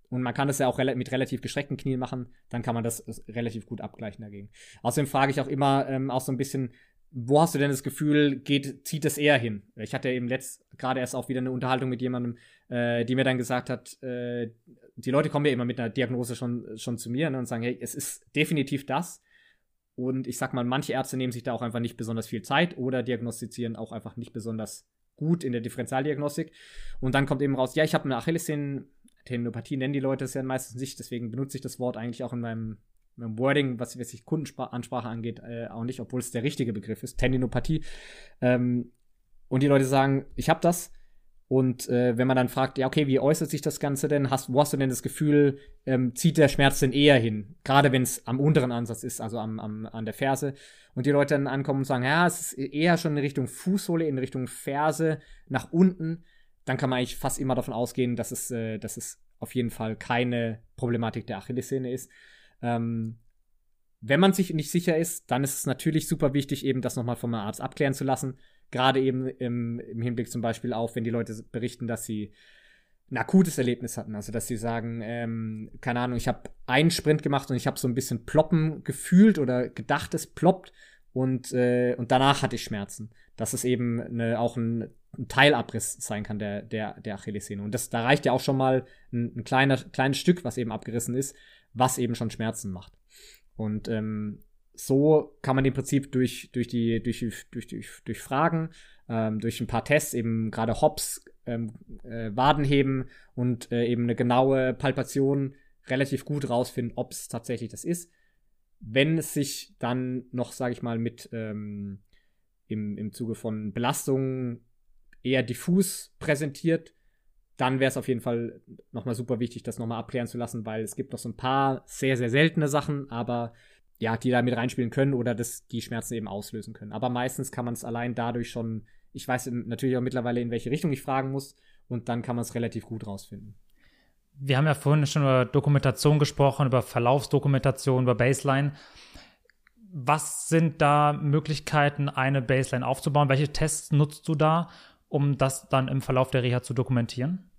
und man kann das ja auch rel mit relativ gestreckten Knien machen, dann kann man das relativ gut abgleichen dagegen. Außerdem frage ich auch immer ähm, auch so ein bisschen, wo hast du denn das Gefühl, geht, zieht das eher hin? Ich hatte eben letzt gerade erst auch wieder eine Unterhaltung mit jemandem, äh, die mir dann gesagt hat, äh, die Leute kommen ja immer mit einer Diagnose schon, schon zu mir ne, und sagen, hey, es ist definitiv das. Und ich sag mal, manche Ärzte nehmen sich da auch einfach nicht besonders viel Zeit oder diagnostizieren auch einfach nicht besonders gut in der Differentialdiagnostik. Und dann kommt eben raus, ja, ich habe eine Achillessehnen, Tendinopathie nennen die Leute es ja meistens nicht, deswegen benutze ich das Wort eigentlich auch in meinem im Wording, was, was sich Kundenansprache angeht, äh, auch nicht, obwohl es der richtige Begriff ist, Tendinopathie. Ähm, und die Leute sagen, ich habe das. Und äh, wenn man dann fragt, ja, okay, wie äußert sich das Ganze denn? Hast, wo hast du denn das Gefühl, ähm, zieht der Schmerz denn eher hin? Gerade wenn es am unteren Ansatz ist, also am, am, an der Ferse. Und die Leute dann ankommen und sagen, ja, es ist eher schon in Richtung Fußsohle, in Richtung Ferse, nach unten. Dann kann man eigentlich fast immer davon ausgehen, dass es, äh, dass es auf jeden Fall keine Problematik der Achillessehne ist. Ähm, wenn man sich nicht sicher ist, dann ist es natürlich super wichtig, eben das nochmal vom Arzt abklären zu lassen. Gerade eben im, im Hinblick zum Beispiel auf, wenn die Leute berichten, dass sie ein akutes Erlebnis hatten. Also, dass sie sagen, ähm, keine Ahnung, ich habe einen Sprint gemacht und ich habe so ein bisschen ploppen gefühlt oder gedacht, es ploppt und, äh, und danach hatte ich Schmerzen. Dass es eben eine, auch ein, ein, Teilabriss sein kann der, der, der Achillessehne. Und das, da reicht ja auch schon mal ein, ein kleiner, kleines Stück, was eben abgerissen ist, was eben schon Schmerzen macht. Und ähm, so kann man im Prinzip durch, durch, die, durch, durch, durch, durch Fragen, ähm, durch ein paar Tests, eben gerade Hops, ähm, äh, Wadenheben und äh, eben eine genaue Palpation relativ gut rausfinden, ob es tatsächlich das ist. Wenn es sich dann noch, sage ich mal, mit ähm, im, im Zuge von Belastungen eher diffus präsentiert, dann wäre es auf jeden Fall nochmal super wichtig, das nochmal abklären zu lassen, weil es gibt noch so ein paar sehr, sehr seltene Sachen, aber ja, die da mit reinspielen können oder das die Schmerzen eben auslösen können. Aber meistens kann man es allein dadurch schon, ich weiß natürlich auch mittlerweile, in welche Richtung ich fragen muss und dann kann man es relativ gut rausfinden. Wir haben ja vorhin schon über Dokumentation gesprochen, über Verlaufsdokumentation, über Baseline. Was sind da Möglichkeiten, eine Baseline aufzubauen? Welche Tests nutzt du da, um das dann im Verlauf der Reha zu dokumentieren?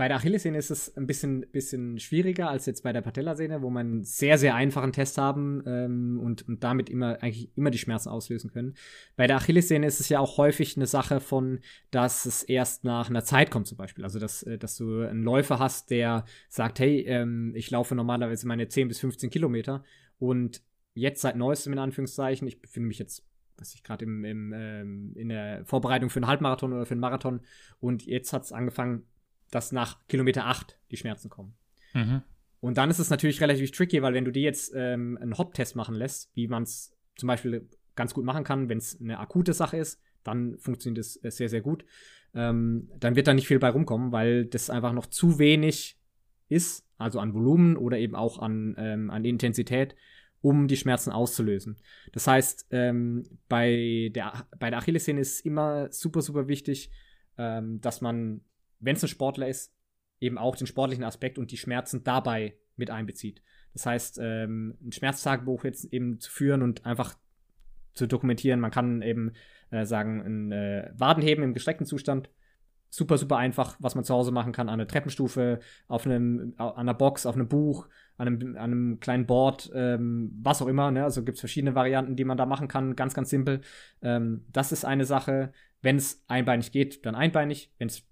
Bei der Achillessehne ist es ein bisschen, bisschen schwieriger als jetzt bei der Patellasehne, wo man einen sehr, sehr einfachen Test haben ähm, und, und damit immer eigentlich immer die Schmerzen auslösen können. Bei der Achillessehne ist es ja auch häufig eine Sache von, dass es erst nach einer Zeit kommt, zum Beispiel. Also, dass, äh, dass du einen Läufer hast, der sagt, hey, ähm, ich laufe normalerweise meine 10 bis 15 Kilometer und jetzt seit neuestem in Anführungszeichen, ich befinde mich jetzt was ich gerade im, im ähm, in der Vorbereitung für einen Halbmarathon oder für einen Marathon und jetzt hat es angefangen, dass nach Kilometer 8 die Schmerzen kommen. Mhm. Und dann ist es natürlich relativ tricky, weil wenn du dir jetzt ähm, einen Hop-Test machen lässt, wie man es zum Beispiel ganz gut machen kann, wenn es eine akute Sache ist, dann funktioniert es äh, sehr, sehr gut. Ähm, dann wird da nicht viel bei rumkommen, weil das einfach noch zu wenig ist, also an Volumen oder eben auch an, ähm, an Intensität, um die Schmerzen auszulösen. Das heißt, ähm, bei, der, bei der Achillessehne ist es immer super, super wichtig, ähm, dass man wenn es ein Sportler ist, eben auch den sportlichen Aspekt und die Schmerzen dabei mit einbezieht. Das heißt, ähm, ein Schmerztagebuch jetzt eben zu führen und einfach zu dokumentieren. Man kann eben äh, sagen, ein äh, Wadenheben im gestreckten Zustand. Super, super einfach, was man zu Hause machen kann, an einer Treppenstufe, auf einem, an einer Box, auf einem Buch, an einem, an einem kleinen Board, ähm, was auch immer. Ne? Also gibt es verschiedene Varianten, die man da machen kann. Ganz, ganz simpel. Ähm, das ist eine Sache. Wenn es einbeinig geht, dann einbeinig. Wenn es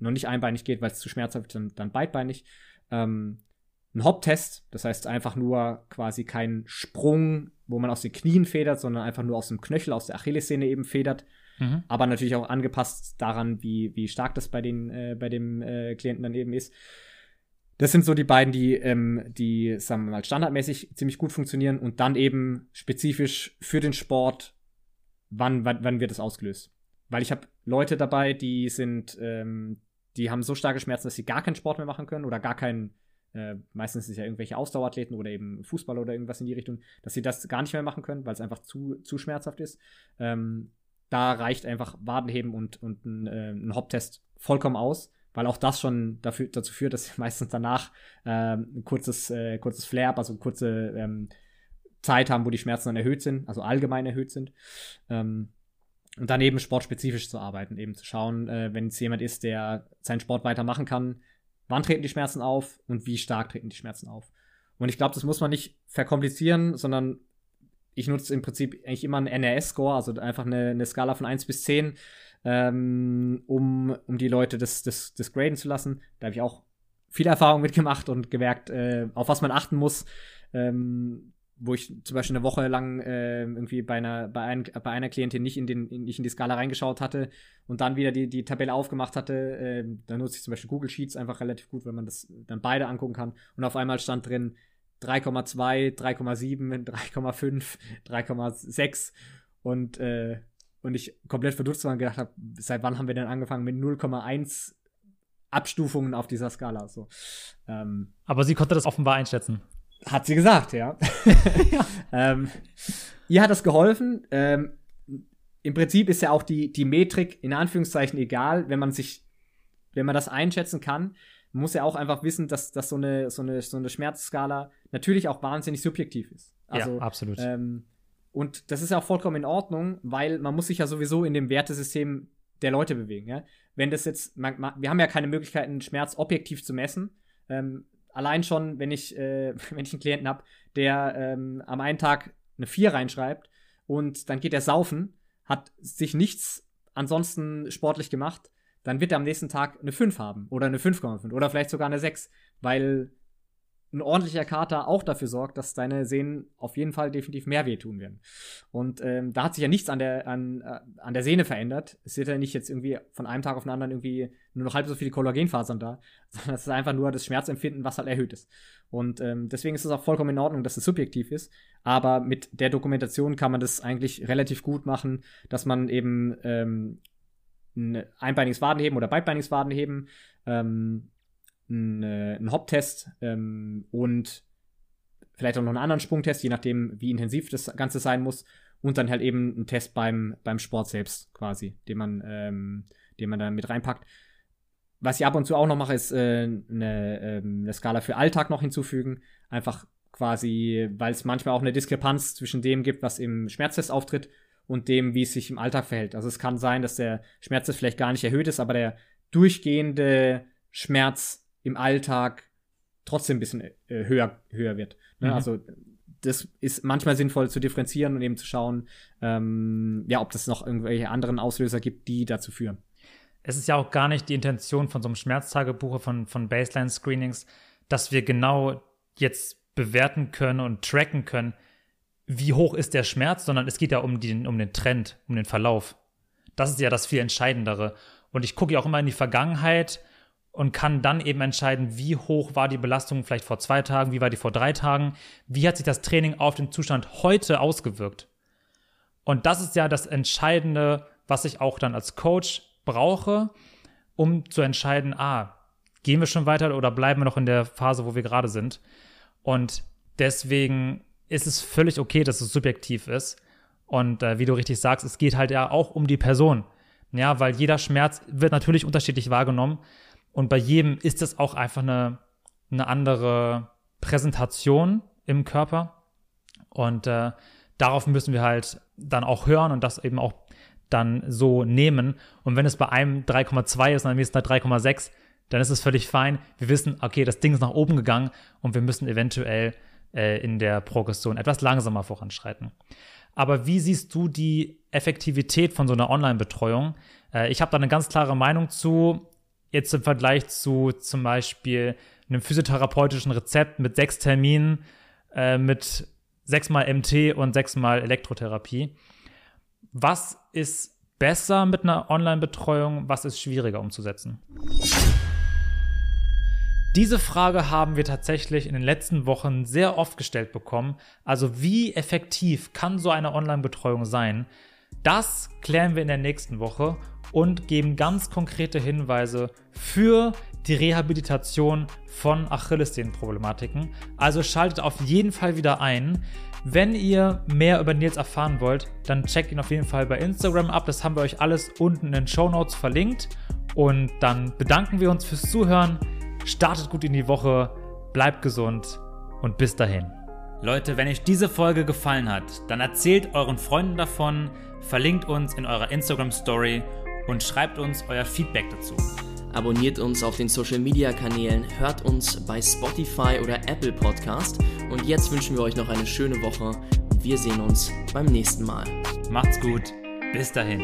noch nicht einbeinig geht, weil es zu schmerzhaft ist, dann, dann beidbeinig. Ähm, ein Hop-Test, das heißt einfach nur quasi kein Sprung, wo man aus den Knien federt, sondern einfach nur aus dem Knöchel, aus der Achillessehne eben federt. Mhm. Aber natürlich auch angepasst daran, wie, wie stark das bei, den, äh, bei dem äh, Klienten dann eben ist. Das sind so die beiden, die, ähm, die, sagen wir mal, standardmäßig ziemlich gut funktionieren und dann eben spezifisch für den Sport, wann, wann, wann wird das ausgelöst. Weil ich habe Leute dabei, die sind, ähm, die haben so starke Schmerzen, dass sie gar keinen Sport mehr machen können oder gar keinen, äh, meistens ist es ja irgendwelche Ausdauerathleten oder eben Fußball oder irgendwas in die Richtung, dass sie das gar nicht mehr machen können, weil es einfach zu, zu schmerzhaft ist. Ähm, da reicht einfach Wadenheben und, und ein, äh, ein Hop-Test vollkommen aus, weil auch das schon dafür, dazu führt, dass sie meistens danach äh, ein kurzes, äh, kurzes Flare-up, also kurze ähm, Zeit haben, wo die Schmerzen dann erhöht sind, also allgemein erhöht sind. Ähm, und dann eben sportspezifisch zu arbeiten, eben zu schauen, äh, wenn es jemand ist, der seinen Sport weitermachen kann, wann treten die Schmerzen auf und wie stark treten die Schmerzen auf. Und ich glaube, das muss man nicht verkomplizieren, sondern ich nutze im Prinzip eigentlich immer einen NRS-Score, also einfach eine, eine, Skala von 1 bis 10, ähm, um, um die Leute das, das, das graden zu lassen. Da habe ich auch viel Erfahrung mitgemacht und gemerkt, äh, auf was man achten muss. Ähm, wo ich zum Beispiel eine Woche lang äh, irgendwie bei einer, bei, ein, bei einer Klientin nicht in, den, in, nicht in die Skala reingeschaut hatte und dann wieder die, die Tabelle aufgemacht hatte, äh, da nutze ich zum Beispiel Google Sheets einfach relativ gut, weil man das dann beide angucken kann. Und auf einmal stand drin 3,2, 3,7, 3,5, 3,6 und, äh, und ich komplett verdutzt war und gedacht habe, seit wann haben wir denn angefangen mit 0,1 Abstufungen auf dieser Skala? So. Ähm, Aber sie konnte das offenbar einschätzen. Hat sie gesagt, ja. ja. ähm, ihr hat das geholfen. Ähm, Im Prinzip ist ja auch die, die Metrik in Anführungszeichen egal, wenn man sich, wenn man das einschätzen kann. Man muss ja auch einfach wissen, dass, dass so, eine, so, eine, so eine Schmerzskala natürlich auch wahnsinnig subjektiv ist. Also, ja, absolut. Ähm, und das ist ja auch vollkommen in Ordnung, weil man muss sich ja sowieso in dem Wertesystem der Leute bewegen. Ja? Wenn das jetzt, man, man, wir haben ja keine Möglichkeiten, Schmerz objektiv zu messen. Ähm, allein schon, wenn ich, äh, wenn ich einen Klienten habe, der ähm, am einen Tag eine 4 reinschreibt und dann geht er saufen, hat sich nichts ansonsten sportlich gemacht, dann wird er am nächsten Tag eine 5 haben oder eine 5,5 oder vielleicht sogar eine 6, weil ein ordentlicher Kater auch dafür sorgt, dass deine Sehnen auf jeden Fall definitiv mehr wehtun werden. Und ähm, da hat sich ja nichts an der, an, äh, an der Sehne verändert. Es wird ja nicht jetzt irgendwie von einem Tag auf den anderen irgendwie nur noch halb so viele Kollagenfasern da, sondern es ist einfach nur das Schmerzempfinden, was halt erhöht ist. Und ähm, deswegen ist es auch vollkommen in Ordnung, dass es subjektiv ist. Aber mit der Dokumentation kann man das eigentlich relativ gut machen, dass man eben ähm, ein einbeiniges Wadenheben oder beidbeiniges Wadenheben ähm, einen, äh, einen Hop-Test ähm, und vielleicht auch noch einen anderen Sprungtest, je nachdem, wie intensiv das Ganze sein muss. Und dann halt eben einen Test beim, beim Sport selbst quasi, den man, ähm, den man da mit reinpackt. Was ich ab und zu auch noch mache, ist äh, eine, äh, eine Skala für Alltag noch hinzufügen. Einfach quasi, weil es manchmal auch eine Diskrepanz zwischen dem gibt, was im Schmerztest auftritt und dem, wie es sich im Alltag verhält. Also es kann sein, dass der Schmerztest vielleicht gar nicht erhöht ist, aber der durchgehende Schmerz im Alltag trotzdem ein bisschen äh, höher, höher wird. Ne? Mhm. Also das ist manchmal sinnvoll zu differenzieren und eben zu schauen, ähm, ja, ob das noch irgendwelche anderen Auslöser gibt, die dazu führen. Es ist ja auch gar nicht die Intention von so einem Schmerztagebuch, von, von Baseline-Screenings, dass wir genau jetzt bewerten können und tracken können, wie hoch ist der Schmerz, sondern es geht ja um den, um den Trend, um den Verlauf. Das ist ja das viel Entscheidendere. Und ich gucke ja auch immer in die Vergangenheit und kann dann eben entscheiden, wie hoch war die Belastung vielleicht vor zwei Tagen, wie war die vor drei Tagen, wie hat sich das Training auf den Zustand heute ausgewirkt. Und das ist ja das Entscheidende, was ich auch dann als Coach brauche, um zu entscheiden, ah, gehen wir schon weiter oder bleiben wir noch in der Phase, wo wir gerade sind. Und deswegen ist es völlig okay, dass es subjektiv ist. Und äh, wie du richtig sagst, es geht halt ja auch um die Person. Ja, weil jeder Schmerz wird natürlich unterschiedlich wahrgenommen. Und bei jedem ist es auch einfach eine, eine andere Präsentation im Körper. Und äh, darauf müssen wir halt dann auch hören und das eben auch dann so nehmen. Und wenn es bei einem 3,2 ist und am nächsten 3,6, dann ist es völlig fein. Wir wissen, okay, das Ding ist nach oben gegangen und wir müssen eventuell äh, in der Progression etwas langsamer voranschreiten. Aber wie siehst du die Effektivität von so einer Online-Betreuung? Äh, ich habe da eine ganz klare Meinung zu. Jetzt im Vergleich zu zum Beispiel einem physiotherapeutischen Rezept mit sechs Terminen, äh, mit sechsmal MT und sechsmal Elektrotherapie. Was ist besser mit einer Online-Betreuung? Was ist schwieriger umzusetzen? Diese Frage haben wir tatsächlich in den letzten Wochen sehr oft gestellt bekommen. Also wie effektiv kann so eine Online-Betreuung sein? Das klären wir in der nächsten Woche und geben ganz konkrete Hinweise für die Rehabilitation von Achillessehnenproblematiken. Also schaltet auf jeden Fall wieder ein. Wenn ihr mehr über Nils erfahren wollt, dann checkt ihn auf jeden Fall bei Instagram ab. Das haben wir euch alles unten in den Show Notes verlinkt. Und dann bedanken wir uns fürs Zuhören. Startet gut in die Woche, bleibt gesund und bis dahin. Leute, wenn euch diese Folge gefallen hat, dann erzählt euren Freunden davon, verlinkt uns in eurer Instagram Story und schreibt uns euer Feedback dazu. Abonniert uns auf den Social Media Kanälen, hört uns bei Spotify oder Apple Podcast und jetzt wünschen wir euch noch eine schöne Woche und wir sehen uns beim nächsten Mal. Macht's gut, bis dahin.